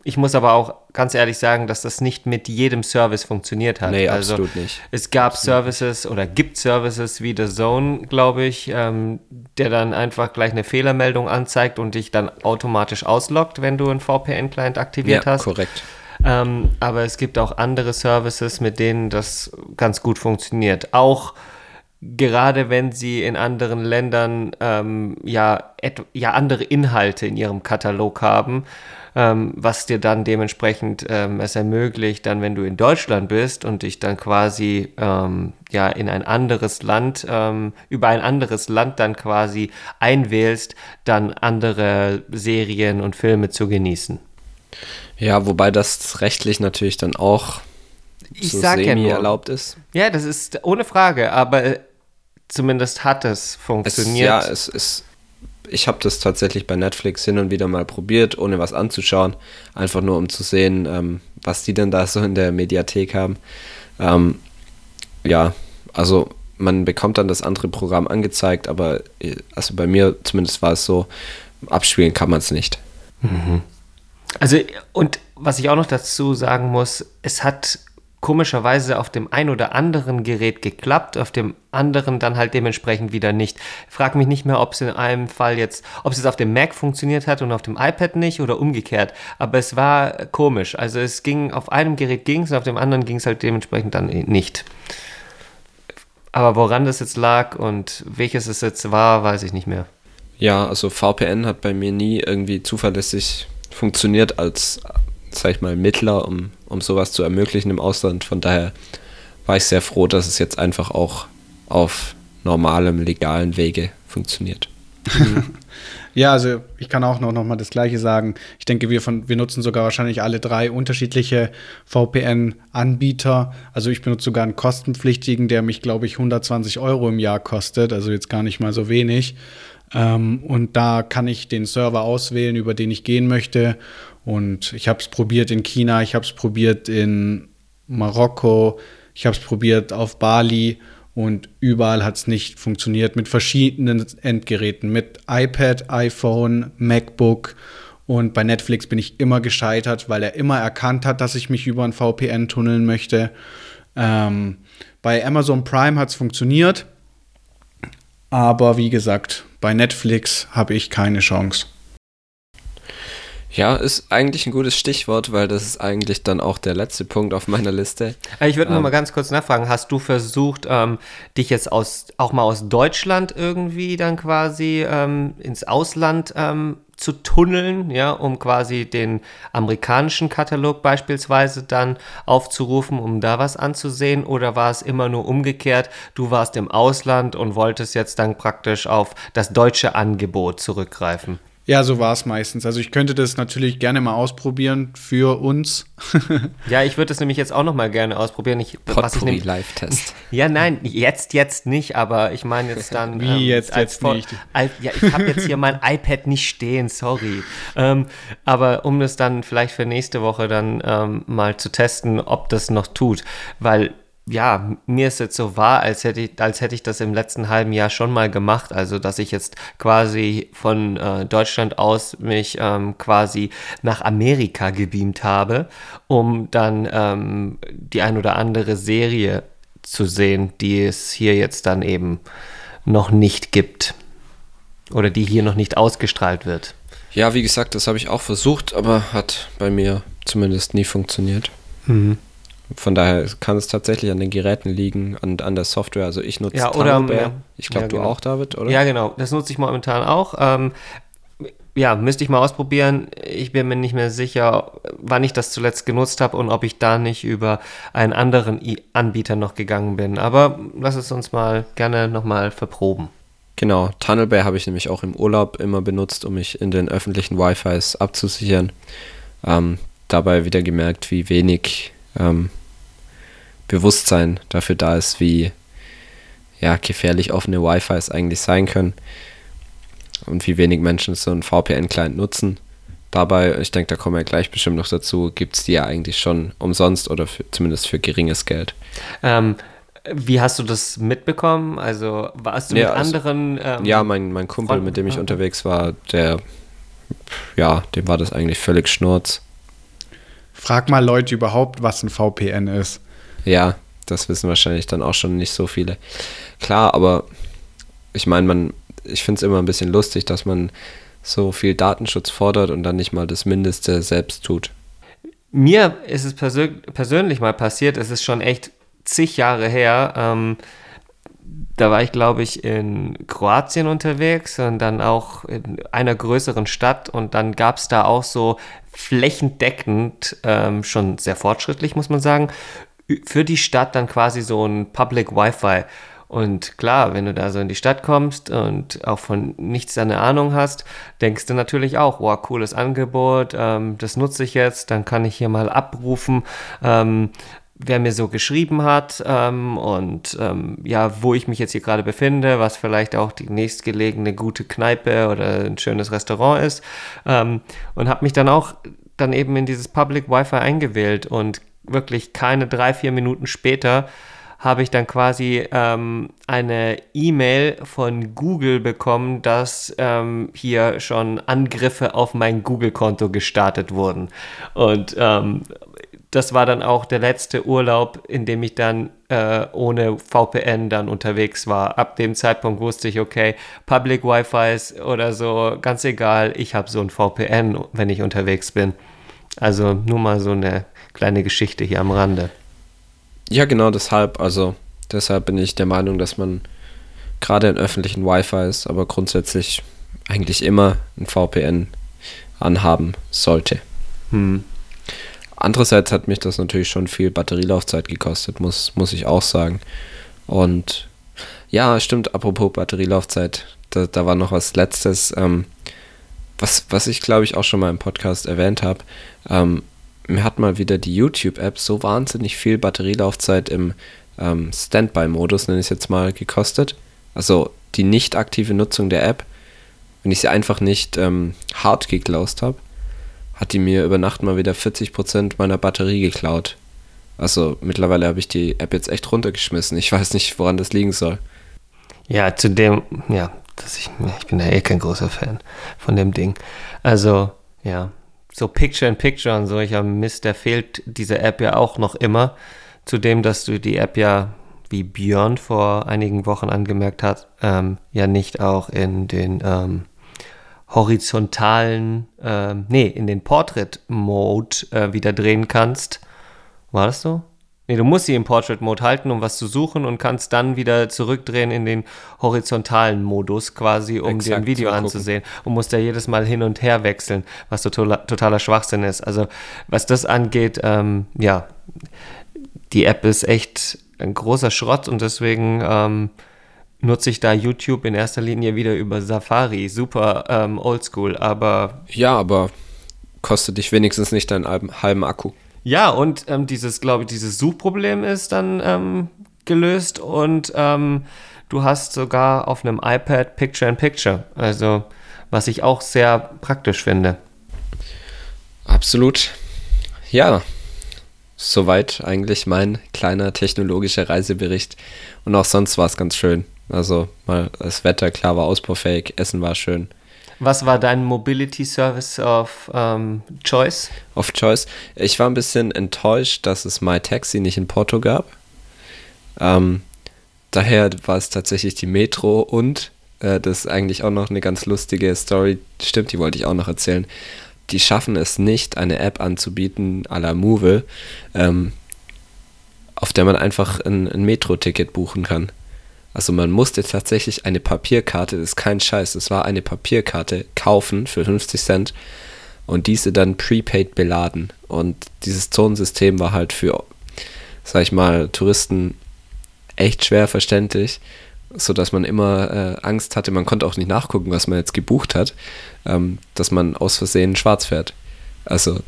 [SPEAKER 2] Ich muss aber auch ganz ehrlich sagen, dass das nicht mit jedem Service funktioniert hat.
[SPEAKER 4] Nee,
[SPEAKER 2] also,
[SPEAKER 4] absolut nicht.
[SPEAKER 2] Es gab Services oder gibt Services wie The Zone, glaube ich, ähm, der dann einfach gleich eine Fehlermeldung anzeigt und dich dann automatisch ausloggt, wenn du einen VPN-Client aktiviert
[SPEAKER 4] ja,
[SPEAKER 2] hast.
[SPEAKER 4] korrekt.
[SPEAKER 2] Ähm, aber es gibt auch andere Services, mit denen das ganz gut funktioniert. Auch gerade wenn sie in anderen Ländern ähm, ja, ja andere Inhalte in ihrem Katalog haben, ähm, was dir dann dementsprechend ähm, es ermöglicht, dann wenn du in Deutschland bist und dich dann quasi ähm, ja in ein anderes Land ähm, über ein anderes Land dann quasi einwählst, dann andere Serien und Filme zu genießen.
[SPEAKER 4] Ja, wobei das rechtlich natürlich dann auch
[SPEAKER 2] Ich
[SPEAKER 4] so
[SPEAKER 2] sag ja
[SPEAKER 4] semi
[SPEAKER 2] nur.
[SPEAKER 4] erlaubt ist.
[SPEAKER 2] Ja, das ist ohne Frage, aber zumindest hat es
[SPEAKER 4] Es,
[SPEAKER 2] funktioniert.
[SPEAKER 4] ja, es ist. Ich habe das tatsächlich bei Netflix hin und wieder mal probiert, ohne was anzuschauen. Einfach nur, um zu sehen, ähm, was die denn da so in der Mediathek haben. Ähm, ja, also man bekommt dann das andere Programm angezeigt, aber äh, also bei mir zumindest war es so, abspielen kann man es nicht.
[SPEAKER 2] Also, und was ich auch noch dazu sagen muss, es hat komischerweise auf dem ein oder anderen Gerät geklappt, auf dem anderen dann halt dementsprechend wieder nicht. Frag mich nicht mehr, ob es in einem Fall jetzt, ob es jetzt auf dem Mac funktioniert hat und auf dem iPad nicht oder umgekehrt. Aber es war komisch. Also es ging, auf einem Gerät ging es und auf dem anderen ging es halt dementsprechend dann nicht. Aber woran das jetzt lag und welches es jetzt war, weiß ich nicht mehr.
[SPEAKER 4] Ja, also VPN hat bei mir nie irgendwie zuverlässig funktioniert als, sag ich mal, Mittler, um, um sowas zu ermöglichen im Ausland. Von daher war ich sehr froh, dass es jetzt einfach auch auf normalem, legalen Wege funktioniert.
[SPEAKER 3] Ja, also ich kann auch noch, noch mal das Gleiche sagen. Ich denke, wir, von, wir nutzen sogar wahrscheinlich alle drei unterschiedliche VPN-Anbieter. Also ich benutze sogar einen kostenpflichtigen, der mich, glaube ich, 120 Euro im Jahr kostet. Also jetzt gar nicht mal so wenig. Ähm, und da kann ich den Server auswählen, über den ich gehen möchte. Und ich habe es probiert in China, ich habe es probiert in Marokko, ich habe es probiert auf Bali und überall hat es nicht funktioniert mit verschiedenen Endgeräten, mit iPad, iPhone, MacBook und bei Netflix bin ich immer gescheitert, weil er immer erkannt hat, dass ich mich über ein VPN tunneln möchte. Ähm, bei Amazon Prime hat es funktioniert, aber wie gesagt, bei Netflix habe ich keine Chance.
[SPEAKER 4] Ja, ist eigentlich ein gutes Stichwort, weil das ist eigentlich dann auch der letzte Punkt auf meiner Liste.
[SPEAKER 2] Äh, Ich würde nur
[SPEAKER 4] Ähm.
[SPEAKER 2] mal ganz kurz nachfragen, hast du versucht, ähm, dich jetzt aus, auch mal aus Deutschland irgendwie dann quasi ähm, ins Ausland ähm, zu tunneln, ja, um quasi den amerikanischen Katalog beispielsweise dann aufzurufen, um da was anzusehen? Oder war es immer nur umgekehrt, du warst im Ausland und wolltest jetzt dann praktisch auf das deutsche Angebot zurückgreifen?
[SPEAKER 3] Ja, so war es meistens. Also ich könnte das natürlich gerne mal ausprobieren für uns.
[SPEAKER 2] ja, ich würde das nämlich jetzt auch noch mal gerne ausprobieren. Ich,
[SPEAKER 4] was ich Live-Test.
[SPEAKER 2] Ja, nein, jetzt, jetzt nicht, aber ich meine jetzt dann.
[SPEAKER 3] Wie ähm, jetzt, jetzt vor, nicht?
[SPEAKER 2] Als, ja, ich habe jetzt hier mein iPad nicht stehen, sorry. Ähm, aber um das dann vielleicht für nächste Woche dann ähm, mal zu testen, ob das noch tut, weil ja, mir ist jetzt so wahr, als hätte ich, als hätte ich das im letzten halben Jahr schon mal gemacht. Also, dass ich jetzt quasi von äh, Deutschland aus mich ähm, quasi nach Amerika gebeamt habe, um dann ähm, die ein oder andere Serie zu sehen, die es hier jetzt dann eben noch nicht gibt. Oder die hier noch nicht ausgestrahlt wird.
[SPEAKER 4] Ja, wie gesagt, das habe ich auch versucht, aber hat bei mir zumindest nie funktioniert. Mhm. Von daher kann es tatsächlich an den Geräten liegen, an, an der Software. Also ich nutze
[SPEAKER 2] ja, oder,
[SPEAKER 4] ja, Ich glaube, ja,
[SPEAKER 2] genau.
[SPEAKER 4] du auch, David, oder?
[SPEAKER 2] Ja, genau. Das nutze ich momentan auch. Ähm, ja, müsste ich mal ausprobieren. Ich bin mir nicht mehr sicher, wann ich das zuletzt genutzt habe und ob ich da nicht über einen anderen Anbieter noch gegangen bin. Aber lass es uns mal gerne nochmal verproben.
[SPEAKER 4] Genau, Tunnelbear habe ich nämlich auch im Urlaub immer benutzt, um mich in den öffentlichen Wi-Fis abzusichern. Ähm, dabei wieder gemerkt, wie wenig ähm, Bewusstsein dafür da ist, wie ja, gefährlich offene Wi-Fis eigentlich sein können und wie wenig Menschen so einen VPN-Client nutzen. Dabei, ich denke, da kommen wir gleich bestimmt noch dazu, gibt es die ja eigentlich schon umsonst oder für, zumindest für geringes Geld.
[SPEAKER 2] Ähm, wie hast du das mitbekommen? Also warst du ja, mit also, anderen?
[SPEAKER 4] Ähm, ja, mein, mein Kumpel, Freunden? mit dem ich unterwegs war, der, ja, dem war das eigentlich völlig schnurz.
[SPEAKER 3] Frag mal Leute überhaupt, was ein VPN ist.
[SPEAKER 4] Ja, das wissen wahrscheinlich dann auch schon nicht so viele. Klar, aber ich meine, man, ich finde es immer ein bisschen lustig, dass man so viel Datenschutz fordert und dann nicht mal das Mindeste selbst tut.
[SPEAKER 2] Mir ist es persön persönlich mal passiert, es ist schon echt zig Jahre her. Ähm, da war ich, glaube ich, in Kroatien unterwegs und dann auch in einer größeren Stadt und dann gab es da auch so flächendeckend, ähm, schon sehr fortschrittlich, muss man sagen, für die Stadt dann quasi so ein Public Wi-Fi. Und klar, wenn du da so in die Stadt kommst und auch von nichts eine Ahnung hast, denkst du natürlich auch, wow, cooles Angebot, ähm, das nutze ich jetzt, dann kann ich hier mal abrufen, ähm, wer mir so geschrieben hat ähm, und ähm, ja, wo ich mich jetzt hier gerade befinde, was vielleicht auch die nächstgelegene gute Kneipe oder ein schönes Restaurant ist. Ähm, und habe mich dann auch dann eben in dieses Public Wi-Fi eingewählt und wirklich keine drei, vier Minuten später habe ich dann quasi ähm, eine E-Mail von Google bekommen, dass ähm, hier schon Angriffe auf mein Google-Konto gestartet wurden. Und ähm, das war dann auch der letzte Urlaub, in dem ich dann äh, ohne VPN dann unterwegs war. Ab dem Zeitpunkt wusste ich, okay, Public Wi-Fi oder so, ganz egal, ich habe so ein VPN, wenn ich unterwegs bin. Also nur mal so eine kleine Geschichte hier am Rande.
[SPEAKER 4] Ja, genau deshalb. Also deshalb bin ich der Meinung, dass man gerade in öffentlichen Wi-Fis, aber grundsätzlich eigentlich immer ein VPN anhaben sollte. Hm. Andererseits hat mich das natürlich schon viel Batterielaufzeit gekostet, muss, muss ich auch sagen. Und ja, stimmt, apropos Batterielaufzeit, da, da war noch was Letztes, ähm, was, was ich glaube ich auch schon mal im Podcast erwähnt habe. Ähm, mir hat mal wieder die YouTube-App so wahnsinnig viel Batterielaufzeit im ähm, Standby-Modus, nenne ich es jetzt mal, gekostet. Also die nicht aktive Nutzung der App, wenn ich sie einfach nicht ähm, hart geklaust habe hat die mir über Nacht mal wieder 40% meiner Batterie geklaut. Also mittlerweile habe ich die App jetzt echt runtergeschmissen. Ich weiß nicht, woran das liegen soll.
[SPEAKER 2] Ja, zu dem, ja, dass ich, ich bin ja eh kein großer Fan von dem Ding. Also, ja, so Picture in Picture und so, ich habe Mist, der fehlt diese App ja auch noch immer. Zudem, dass du die App ja, wie Björn vor einigen Wochen angemerkt hat, ähm, ja nicht auch in den ähm, horizontalen, äh, nee, in den Portrait-Mode äh, wieder drehen kannst. War das so? Nee, du musst sie im Portrait-Mode halten, um was zu suchen und kannst dann wieder zurückdrehen in den horizontalen Modus quasi, um Exakt, dir ein Video anzusehen. Und musst da jedes Mal hin und her wechseln, was totaler, totaler Schwachsinn ist. Also was das angeht, ähm, ja, die App ist echt ein großer Schrott und deswegen ähm, nutze ich da YouTube in erster Linie wieder über Safari. Super ähm, oldschool, aber.
[SPEAKER 4] Ja, aber kostet dich wenigstens nicht deinen halben, Akku.
[SPEAKER 2] Ja, und ähm, dieses, glaube ich, dieses Suchproblem ist dann ähm, gelöst und ähm, du hast sogar auf einem iPad Picture in Picture. Also, was ich auch sehr praktisch finde.
[SPEAKER 4] Absolut. Ja, soweit eigentlich mein kleiner technologischer Reisebericht. Und auch sonst war es ganz schön. Also mal das Wetter, klar, war ausbaufähig, Essen war schön.
[SPEAKER 2] Was war dein Mobility Service of ähm, Choice?
[SPEAKER 4] Of Choice. Ich war ein bisschen enttäuscht, dass es MyTaxi nicht in Porto gab. Ähm, daher war es tatsächlich die Metro und äh, das ist eigentlich auch noch eine ganz lustige Story. Stimmt, die wollte ich auch noch erzählen. Die schaffen es nicht, eine App anzubieten à la Move, ähm, auf der man einfach ein, ein Metro-Ticket buchen kann. Also man musste tatsächlich eine Papierkarte, das ist kein Scheiß, das war eine Papierkarte kaufen für 50 Cent und diese dann prepaid beladen. Und dieses Zonensystem war halt für, sag ich mal, Touristen echt schwer verständlich, sodass man immer äh, Angst hatte, man konnte auch nicht nachgucken, was man jetzt gebucht hat, ähm, dass man aus Versehen schwarz fährt. Also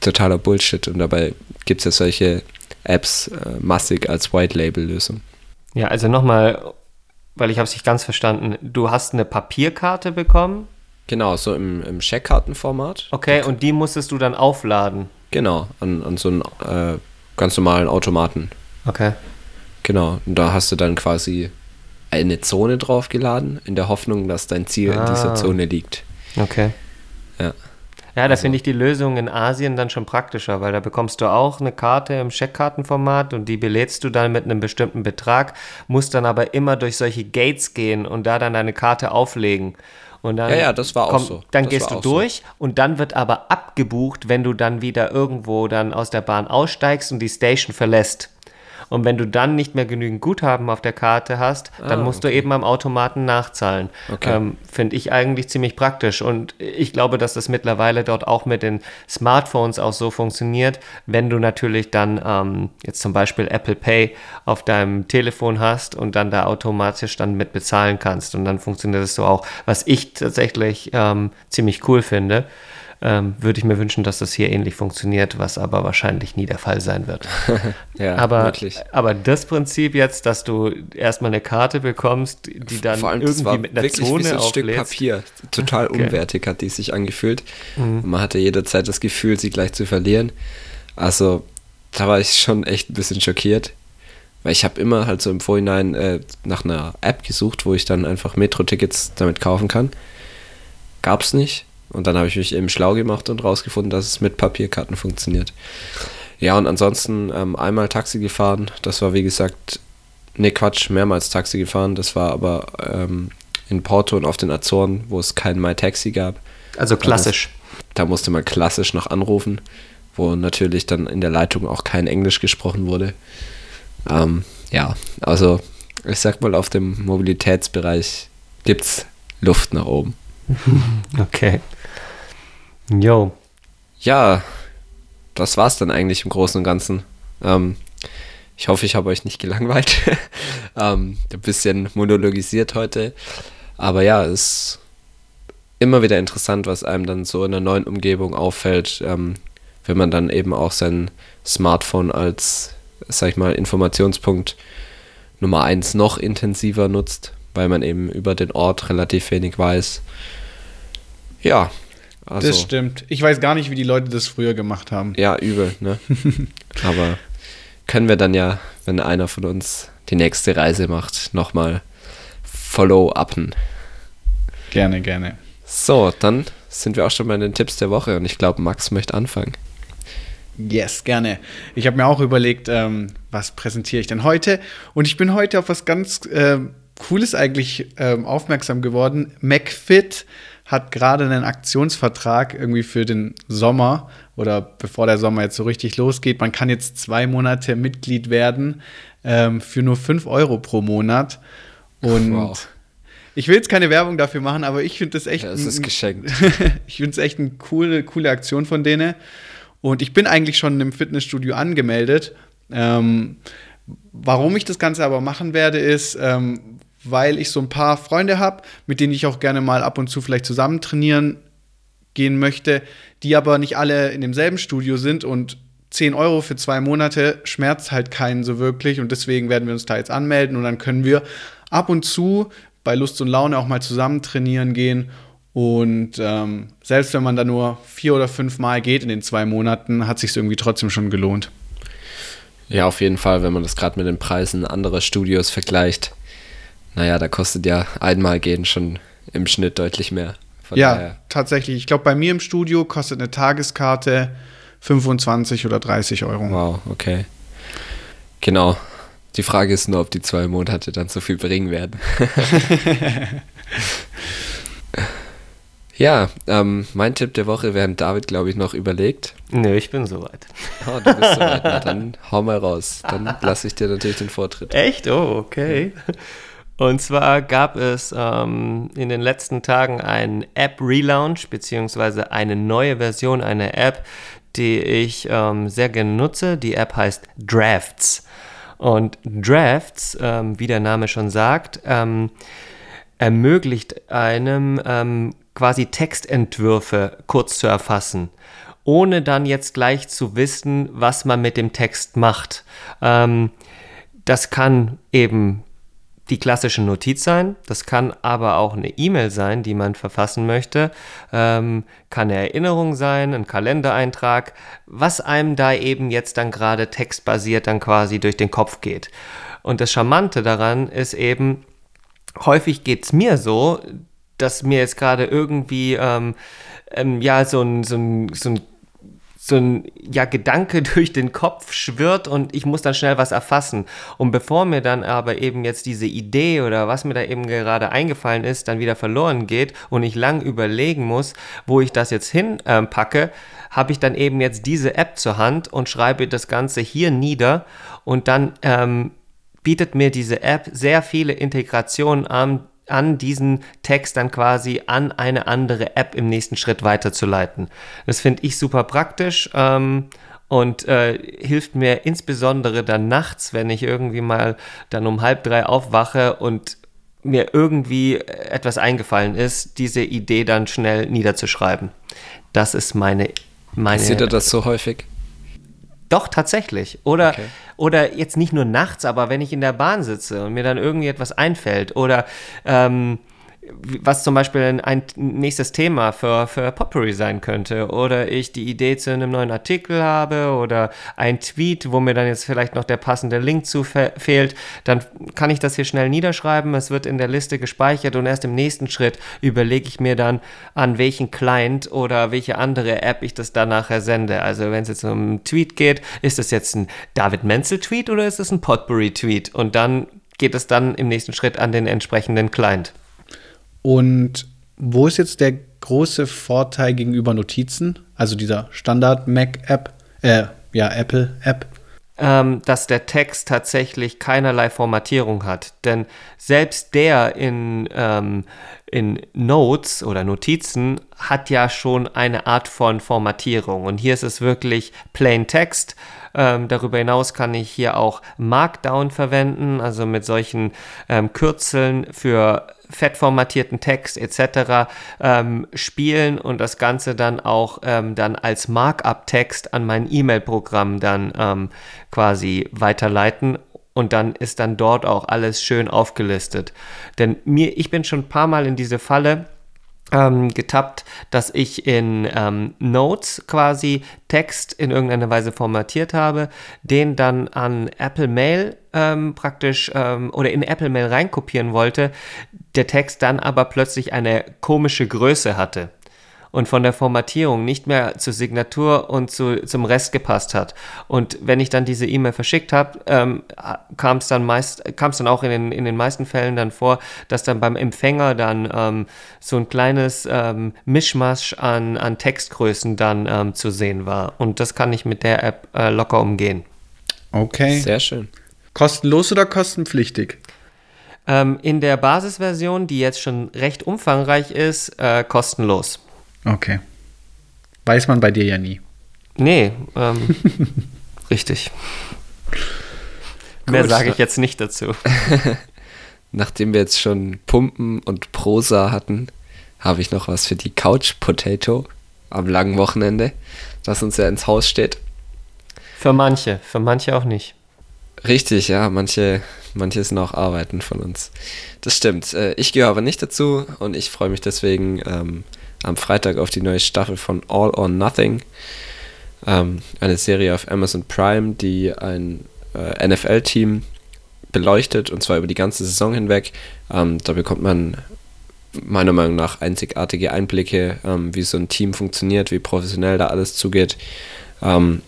[SPEAKER 4] totaler Bullshit und dabei gibt es ja solche Apps äh, massig als White-Label-Lösung.
[SPEAKER 2] Ja, also nochmal, weil ich habe es nicht ganz verstanden. Du hast eine Papierkarte bekommen?
[SPEAKER 4] Genau, so im, im Scheckkartenformat.
[SPEAKER 2] Okay, und die musstest du dann aufladen?
[SPEAKER 4] Genau, an, an so einen äh, ganz normalen Automaten.
[SPEAKER 2] Okay.
[SPEAKER 4] Genau, und da hast du dann quasi eine Zone draufgeladen, in der Hoffnung, dass dein Ziel
[SPEAKER 2] Ah.
[SPEAKER 4] in dieser Zone liegt.
[SPEAKER 2] Okay.
[SPEAKER 4] Ja.
[SPEAKER 2] Ja, da finde ich die Lösung in Asien dann schon praktischer, weil da bekommst du auch eine Karte im Scheckkartenformat und die belädst du dann mit einem bestimmten Betrag, musst dann aber immer durch solche Gates gehen und da dann deine Karte auflegen. Und dann
[SPEAKER 4] Ja, ja, das war auch
[SPEAKER 2] kommt-
[SPEAKER 4] so.
[SPEAKER 2] Dann
[SPEAKER 4] Das
[SPEAKER 2] gehst du
[SPEAKER 4] auch so.
[SPEAKER 2] durch und dann wird aber abgebucht, wenn du dann wieder irgendwo dann aus der Bahn aussteigst und die Station verlässt. Und wenn du dann nicht mehr genügend Guthaben auf der Karte hast, dann
[SPEAKER 4] Ah,
[SPEAKER 2] musst du eben am Automaten nachzahlen.
[SPEAKER 4] Okay.
[SPEAKER 2] Ähm, Finde ich eigentlich ziemlich praktisch. Und ich glaube, dass das mittlerweile dort auch mit den Smartphones auch so funktioniert. Wenn du natürlich dann ähm, jetzt zum Beispiel Apple Pay auf deinem Telefon hast und dann da automatisch dann mit bezahlen kannst. Und dann funktioniert es so auch. Was ich tatsächlich ähm, ziemlich cool finde, ähm, würde ich mir wünschen, dass das hier ähnlich funktioniert, was aber wahrscheinlich nie der Fall sein wird.
[SPEAKER 4] Ja,
[SPEAKER 2] aber,
[SPEAKER 4] wirklich.
[SPEAKER 2] aber das Prinzip jetzt, dass du erstmal eine Karte bekommst, die dann irgendwie mit einer
[SPEAKER 4] wirklich wie
[SPEAKER 2] Zone
[SPEAKER 4] so ein Stück. Papier. Total
[SPEAKER 2] Okay. Mhm.
[SPEAKER 4] unwertig hat die sich angefühlt. Und man hatte jederzeit das Gefühl, sie gleich zu verlieren. Also, da war ich schon echt ein bisschen schockiert. Weil ich habe immer halt so im Vorhinein äh, nach einer App gesucht, wo ich dann einfach Metro-Tickets damit kaufen kann. Gab's nicht. Und dann habe ich mich eben schlau gemacht und rausgefunden, dass es mit Papierkarten funktioniert. Ja, und ansonsten ähm, einmal Taxi gefahren. Das war wie gesagt, nee Quatsch, mehrmals Taxi gefahren. Das war aber ähm, in Porto und auf den Azoren, wo es kein MyTaxi gab.
[SPEAKER 2] Also klassisch.
[SPEAKER 4] Da musste man klassisch noch anrufen, wo natürlich dann in der Leitung auch kein Englisch gesprochen wurde. Ähm, ja, also ich sag mal, auf dem Mobilitätsbereich gibt's Luft nach oben.
[SPEAKER 2] Okay. Jo.
[SPEAKER 4] Ja, das war's dann eigentlich im Großen und Ganzen. Ähm, ich hoffe, ich habe euch nicht gelangweilt. ähm, ein bisschen monologisiert heute. Aber ja, es ist immer wieder interessant, was einem dann so in einer neuen Umgebung auffällt, ähm, wenn man dann eben auch sein Smartphone als, sag ich mal, Informationspunkt Nummer eins noch intensiver nutzt, weil man eben über den Ort relativ wenig weiß. Ja, also.
[SPEAKER 3] das stimmt. Ich weiß gar nicht, wie die Leute das früher gemacht haben.
[SPEAKER 4] Ja, übel, ne? Aber können wir dann ja, wenn einer von uns die nächste Reise macht, nochmal follow-upen.
[SPEAKER 3] Gerne, gerne.
[SPEAKER 4] So, dann sind wir auch schon bei den Tipps der Woche und ich glaube, Max möchte anfangen.
[SPEAKER 3] Yes, gerne. Ich habe mir auch überlegt, ähm, was präsentiere ich denn heute? Und ich bin heute auf was ganz ähm, Cooles eigentlich ähm, aufmerksam geworden. McFit hat gerade einen Aktionsvertrag irgendwie für den Sommer oder bevor der Sommer jetzt so richtig losgeht. Man kann jetzt zwei Monate Mitglied werden ähm, für nur 5 Euro pro Monat. Und
[SPEAKER 4] Wow.
[SPEAKER 3] ich will jetzt keine Werbung dafür machen, aber ich finde das echt.
[SPEAKER 4] Ja, es ist geschenkt.
[SPEAKER 3] ich finde es echt eine coole, coole Aktion von denen. Und ich bin eigentlich schon im Fitnessstudio angemeldet. Ähm, warum ich das Ganze aber machen werde, ist, ähm, weil ich so ein paar Freunde habe, mit denen ich auch gerne mal ab und zu vielleicht zusammen trainieren gehen möchte, die aber nicht alle in demselben Studio sind und 10 Euro für zwei Monate schmerzt halt keinen so wirklich und deswegen werden wir uns da jetzt anmelden und dann können wir ab und zu bei Lust und Laune auch mal zusammen trainieren gehen und ähm, selbst wenn man da nur vier oder fünf Mal geht in den zwei Monaten, hat sich irgendwie trotzdem schon gelohnt.
[SPEAKER 4] Ja, auf jeden Fall, wenn man das gerade mit den Preisen anderer Studios vergleicht. Naja, da kostet ja einmal gehen schon im Schnitt deutlich mehr.
[SPEAKER 3] Von ja, daher. tatsächlich. Ich glaube, bei mir im Studio kostet eine Tageskarte 25 oder 30 Euro.
[SPEAKER 4] Wow, okay. Genau. Die Frage ist nur, ob die zwei Monate dann so viel bringen werden. ja, ähm, mein Tipp der Woche, während David, glaube ich, noch überlegt.
[SPEAKER 2] Nö, ich bin soweit.
[SPEAKER 4] Oh, du bist soweit. Na, dann hau mal raus. Dann lasse ich dir natürlich den Vortritt.
[SPEAKER 2] Echt? Oh, okay. Und zwar gab es ähm, in den letzten Tagen einen App-Relaunch, beziehungsweise eine neue Version einer App, die ich ähm, sehr gerne nutze. Die App heißt Drafts. Und Drafts, ähm, wie der Name schon sagt, ähm, ermöglicht einem ähm, quasi Textentwürfe kurz zu erfassen, ohne dann jetzt gleich zu wissen, was man mit dem Text macht. Ähm, das kann eben die klassische Notiz sein. Das kann aber auch eine E-Mail sein, die man verfassen möchte. Ähm, kann eine Erinnerung sein, ein Kalendereintrag, was einem da eben jetzt dann gerade textbasiert dann quasi durch den Kopf geht. Und das Charmante daran ist eben, häufig geht es mir so, dass mir jetzt gerade irgendwie ähm, ähm, ja so ein, so ein, so ein so ein ja, Gedanke durch den Kopf schwirrt und ich muss dann schnell was erfassen. Und bevor mir dann aber eben jetzt diese Idee oder was mir da eben gerade eingefallen ist, dann wieder verloren geht und ich lang überlegen muss, wo ich das jetzt hinpacke, äh, habe ich dann eben jetzt diese App zur Hand und schreibe das Ganze hier nieder und dann ähm, bietet mir diese App sehr viele Integrationen an, an diesen Text dann quasi an eine andere App im nächsten Schritt weiterzuleiten. Das finde ich super praktisch ähm, und äh, hilft mir insbesondere dann nachts, wenn ich irgendwie mal dann um halb drei aufwache und mir irgendwie etwas eingefallen ist, diese Idee dann schnell niederzuschreiben. Das ist meine meine.
[SPEAKER 4] Sieht er das so häufig?
[SPEAKER 2] Doch, tatsächlich. Oder, okay. oder jetzt nicht nur nachts, aber wenn ich in der Bahn sitze und mir dann irgendwie etwas einfällt. Oder ähm, was zum Beispiel ein nächstes Thema für, für Potpourri sein könnte. Oder ich die Idee zu einem neuen Artikel habe oder ein Tweet, wo mir dann jetzt vielleicht noch der passende Link zu fe fehlt, dann kann ich das hier schnell niederschreiben. Es wird in der Liste gespeichert und erst im nächsten Schritt überlege ich mir dann, an welchen Client oder welche andere App ich das dann nachher sende. Also wenn es jetzt um einen Tweet geht, ist das jetzt ein David Menzel Tweet oder ist es ein Potpourri Tweet? Und dann geht es dann im nächsten Schritt an den entsprechenden Client.
[SPEAKER 3] Und wo ist jetzt der große Vorteil gegenüber Notizen, also dieser Standard-Mac-App, äh, ja, Apple-App?
[SPEAKER 2] Ähm, dass der Text tatsächlich keinerlei Formatierung hat. Denn selbst der in, ähm, in Notes oder Notizen hat ja schon eine Art von Formatierung. Und hier ist es wirklich Plain Text. Ähm, darüber hinaus kann ich hier auch Markdown verwenden, also mit solchen ähm, Kürzeln für fettformatierten Text etc. Ähm, spielen und das Ganze dann auch ähm, dann als Markup-Text an mein E-Mail-Programm dann ähm, quasi weiterleiten und dann ist dann dort auch alles schön aufgelistet. Denn mir, ich bin schon ein paar Mal in diese Falle ähm, getappt, dass ich in ähm, Notes quasi Text in irgendeiner Weise formatiert habe, den dann an Apple Mail ähm, praktisch ähm, oder in Apple Mail reinkopieren wollte, der Text dann aber plötzlich eine komische Größe hatte und von der Formatierung nicht mehr zur Signatur und zu, zum Rest gepasst hat. Und wenn ich dann diese E-Mail verschickt habe, ähm, kam es dann meist, kam es dann auch in den, in den meisten Fällen dann vor, dass dann beim Empfänger dann ähm, so ein kleines ähm, Mischmasch an, an Textgrößen dann ähm, zu sehen war. Und das kann ich mit der App äh, locker umgehen.
[SPEAKER 3] Okay.
[SPEAKER 4] Sehr schön.
[SPEAKER 3] Kostenlos oder kostenpflichtig?
[SPEAKER 2] Ähm, in der Basisversion, die jetzt schon recht umfangreich ist, äh, kostenlos.
[SPEAKER 3] Okay. Weiß man bei dir ja nie.
[SPEAKER 2] Nee, ähm, richtig. Mehr sage ich jetzt nicht dazu.
[SPEAKER 4] nachdem wir jetzt schon Pumpen und Prosa hatten, habe ich noch was für die Couch Potato am langen Wochenende, das uns ja ins Haus steht.
[SPEAKER 2] Für manche, für manche auch nicht.
[SPEAKER 4] Richtig, ja, manche, manche sind auch Arbeiten von uns. Das stimmt. Äh, Ich gehöre aber nicht dazu und ich freue mich deswegen ähm, am Freitag auf die neue Staffel von All or Nothing. Ähm, eine Serie auf Amazon Prime, die ein äh, NFL-Team beleuchtet und zwar über die ganze Saison hinweg. Ähm, da bekommt man meiner Meinung nach einzigartige Einblicke, ähm, wie so ein Team funktioniert, wie professionell da alles zugeht. Ähm,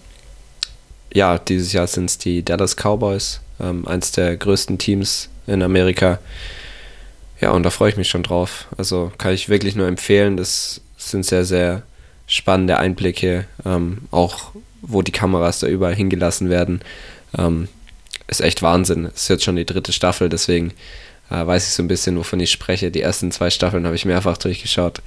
[SPEAKER 4] ja, dieses Jahr sind es die Dallas Cowboys, ähm, eins der größten Teams in Amerika. Ja, und da freue ich mich schon drauf. Also kann ich wirklich nur empfehlen. Das sind sehr, sehr spannende Einblicke, ähm, auch wo die Kameras da überall hingelassen werden. Ähm, ist echt Wahnsinn. Ist jetzt schon die dritte Staffel, deswegen äh, weiß ich so ein bisschen, wovon ich spreche. Die ersten zwei Staffeln habe ich mehrfach durchgeschaut.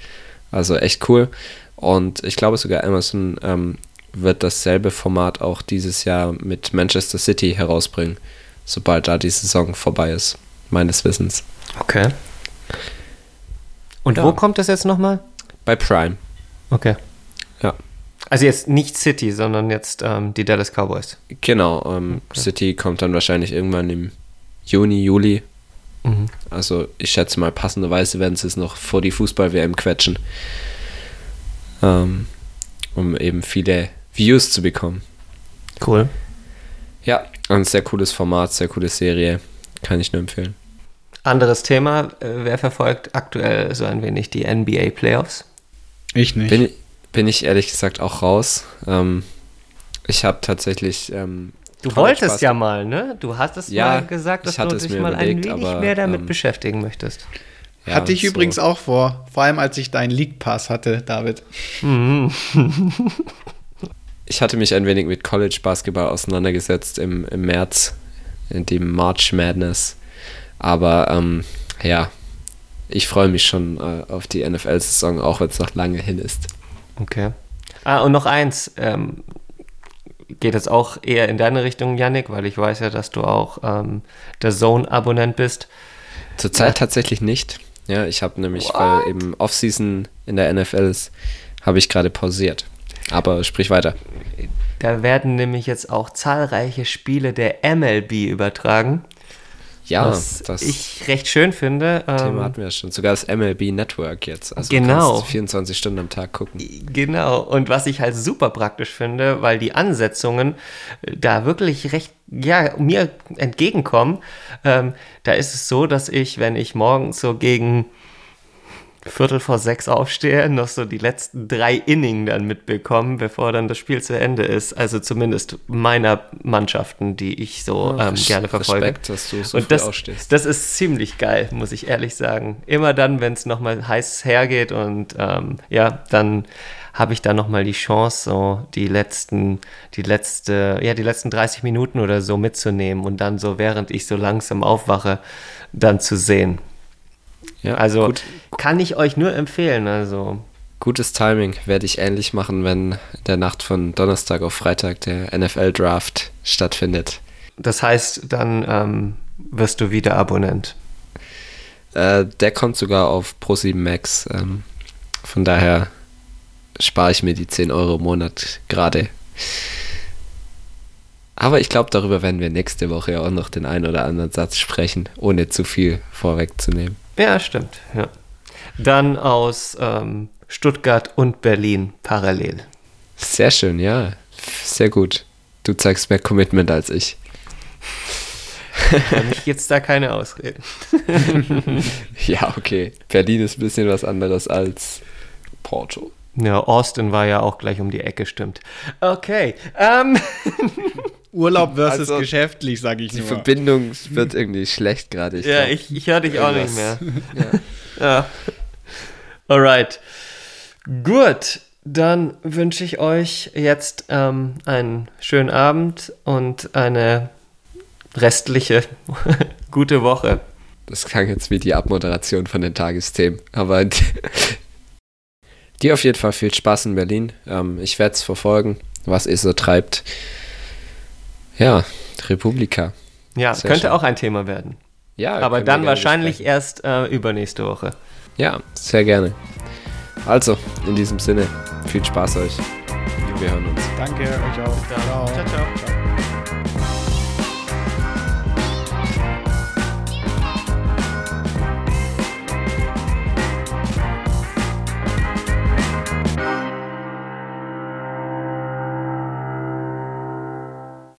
[SPEAKER 4] Also echt cool. Und ich glaube sogar Amazon ähm, wird dasselbe Format auch dieses Jahr mit Manchester City herausbringen, sobald da die Saison vorbei ist, meines Wissens.
[SPEAKER 2] Okay. Und
[SPEAKER 4] Ja.
[SPEAKER 2] wo kommt das jetzt nochmal?
[SPEAKER 4] Bei Prime.
[SPEAKER 2] Okay.
[SPEAKER 4] Ja.
[SPEAKER 2] Also jetzt nicht City, sondern jetzt ähm, die Dallas Cowboys.
[SPEAKER 4] Genau, ähm, City kommt dann wahrscheinlich irgendwann im Juni, Juli.
[SPEAKER 2] Mhm.
[SPEAKER 4] Also ich schätze mal, passenderweise werden sie es noch vor die Fußball-WM quetschen. Ähm, um eben viele Views zu bekommen.
[SPEAKER 2] Cool.
[SPEAKER 4] Ja, ein sehr cooles Format, sehr coole Serie. Kann ich nur empfehlen.
[SPEAKER 2] Anderes Thema, äh, wer verfolgt aktuell so ein wenig die NBA Playoffs?
[SPEAKER 3] Ich nicht.
[SPEAKER 4] Bin, ich- bin ich ehrlich gesagt auch raus. Ähm, ich habe tatsächlich. Ähm,
[SPEAKER 2] Du wolltest
[SPEAKER 4] Basket-
[SPEAKER 2] ja mal, ne? Du hattest
[SPEAKER 4] Ja,
[SPEAKER 2] mal gesagt, dass du dich mal
[SPEAKER 4] überlegt,
[SPEAKER 2] ein wenig
[SPEAKER 4] aber,
[SPEAKER 2] mehr damit
[SPEAKER 4] ähm,
[SPEAKER 2] beschäftigen möchtest.
[SPEAKER 4] Ja,
[SPEAKER 3] hatte ich
[SPEAKER 4] so-
[SPEAKER 3] übrigens auch vor, vor allem als ich deinen League Pass hatte, David.
[SPEAKER 4] Ich hatte mich ein wenig mit College Basketball auseinandergesetzt im, im März, in dem March Madness. Aber ähm, ja, ich freue mich schon äh, auf die NFL-Saison, auch wenn es noch lange hin ist.
[SPEAKER 2] Okay. Ah, und noch eins. Ähm, geht jetzt auch eher in deine Richtung, Yannick, weil ich weiß ja, dass du auch ähm, der Zone-Abonnent bist.
[SPEAKER 4] Zurzeit tatsächlich nicht. Ja, ich habe nämlich, weil eben Offseason in der NFL ist, habe ich gerade pausiert. Aber sprich weiter.
[SPEAKER 2] Da werden nämlich jetzt auch zahlreiche Spiele der MLB übertragen,
[SPEAKER 4] Ja,
[SPEAKER 2] was
[SPEAKER 4] das
[SPEAKER 2] ich recht schön finde.
[SPEAKER 4] Thema
[SPEAKER 2] Ähm,
[SPEAKER 4] hatten wir schon. Sogar das MLB Network jetzt. Also
[SPEAKER 2] Genau.
[SPEAKER 4] du kannst 24 Stunden am Tag gucken.
[SPEAKER 2] Genau, und was ich halt super praktisch finde, weil die Ansetzungen äh, da wirklich recht, ja, mir entgegenkommen. Ähm, da ist es so, dass ich, wenn ich morgens so gegen Viertel vor sechs aufstehe, noch so die letzten drei Inning dann mitbekomme, bevor dann das Spiel zu Ende ist. Also zumindest meiner Mannschaften, die ich so ähm, gerne verfolge.
[SPEAKER 4] Respekt, dass du so
[SPEAKER 2] und das,
[SPEAKER 4] aufstehst.
[SPEAKER 2] das ist ziemlich geil, muss ich ehrlich sagen. Immer dann, wenn es nochmal heiß hergeht und ähm, ja, dann habe ich da nochmal die Chance, so die letzten, die letzte, ja, die letzten 30 Minuten oder so mitzunehmen und dann so, während ich so langsam aufwache, dann zu sehen.
[SPEAKER 4] Ja,
[SPEAKER 2] Also
[SPEAKER 4] gut,
[SPEAKER 2] kann ich euch nur empfehlen. Also
[SPEAKER 4] gutes Timing werde ich ähnlich machen, wenn der Nacht von Donnerstag auf Freitag der NFL-Draft stattfindet.
[SPEAKER 2] das heißt, dann ähm, wirst du wieder Abonnent.
[SPEAKER 4] Äh, der kommt sogar auf Pro7 Max. Ähm, von daher spare ich mir die 10 Euro im Monat gerade. Aber ich glaube, darüber werden wir nächste Woche auch noch den einen oder anderen Satz sprechen, ohne zu viel vorwegzunehmen.
[SPEAKER 2] Ja, stimmt. Ja. Dann aus ähm, Stuttgart und Berlin parallel.
[SPEAKER 4] Sehr schön, ja. Sehr gut. Du zeigst mehr Commitment als ich.
[SPEAKER 2] Für mich gibt's da keine Ausreden.
[SPEAKER 4] Ja, okay. Berlin ist ein bisschen was anderes als Porto.
[SPEAKER 2] Ja, Austin war ja auch gleich um die Ecke, stimmt. Okay. Ähm,
[SPEAKER 3] Urlaub versus
[SPEAKER 4] Also,
[SPEAKER 3] geschäftlich, sage ich
[SPEAKER 4] Die
[SPEAKER 3] nur.
[SPEAKER 4] Verbindung wird irgendwie schlecht gerade.
[SPEAKER 2] ja,
[SPEAKER 4] glaub.
[SPEAKER 2] ich, ich höre dich auch nicht mehr.
[SPEAKER 4] irgendwas-
[SPEAKER 2] Ja. Alright. Gut, dann wünsche ich euch jetzt ähm, einen schönen Abend und eine restliche gute Woche.
[SPEAKER 4] Das klang jetzt wie die Abmoderation von den Tagesthemen. Aber die- dir auf jeden Fall viel Spaß in Berlin. Ähm, ich werde es verfolgen, was ihr so treibt. Ja, Republika.
[SPEAKER 2] Ja,
[SPEAKER 4] Sehr
[SPEAKER 2] könnte
[SPEAKER 4] schön.
[SPEAKER 2] auch ein Thema werden.
[SPEAKER 4] Ja,
[SPEAKER 2] Aber dann wahrscheinlich
[SPEAKER 4] besprechen.
[SPEAKER 2] erst äh, übernächste Woche.
[SPEAKER 4] Ja, sehr gerne. Also, in diesem Sinne, viel Spaß euch. Wir hören uns.
[SPEAKER 3] Danke euch auch.
[SPEAKER 2] Ciao, ciao.
[SPEAKER 3] ciao.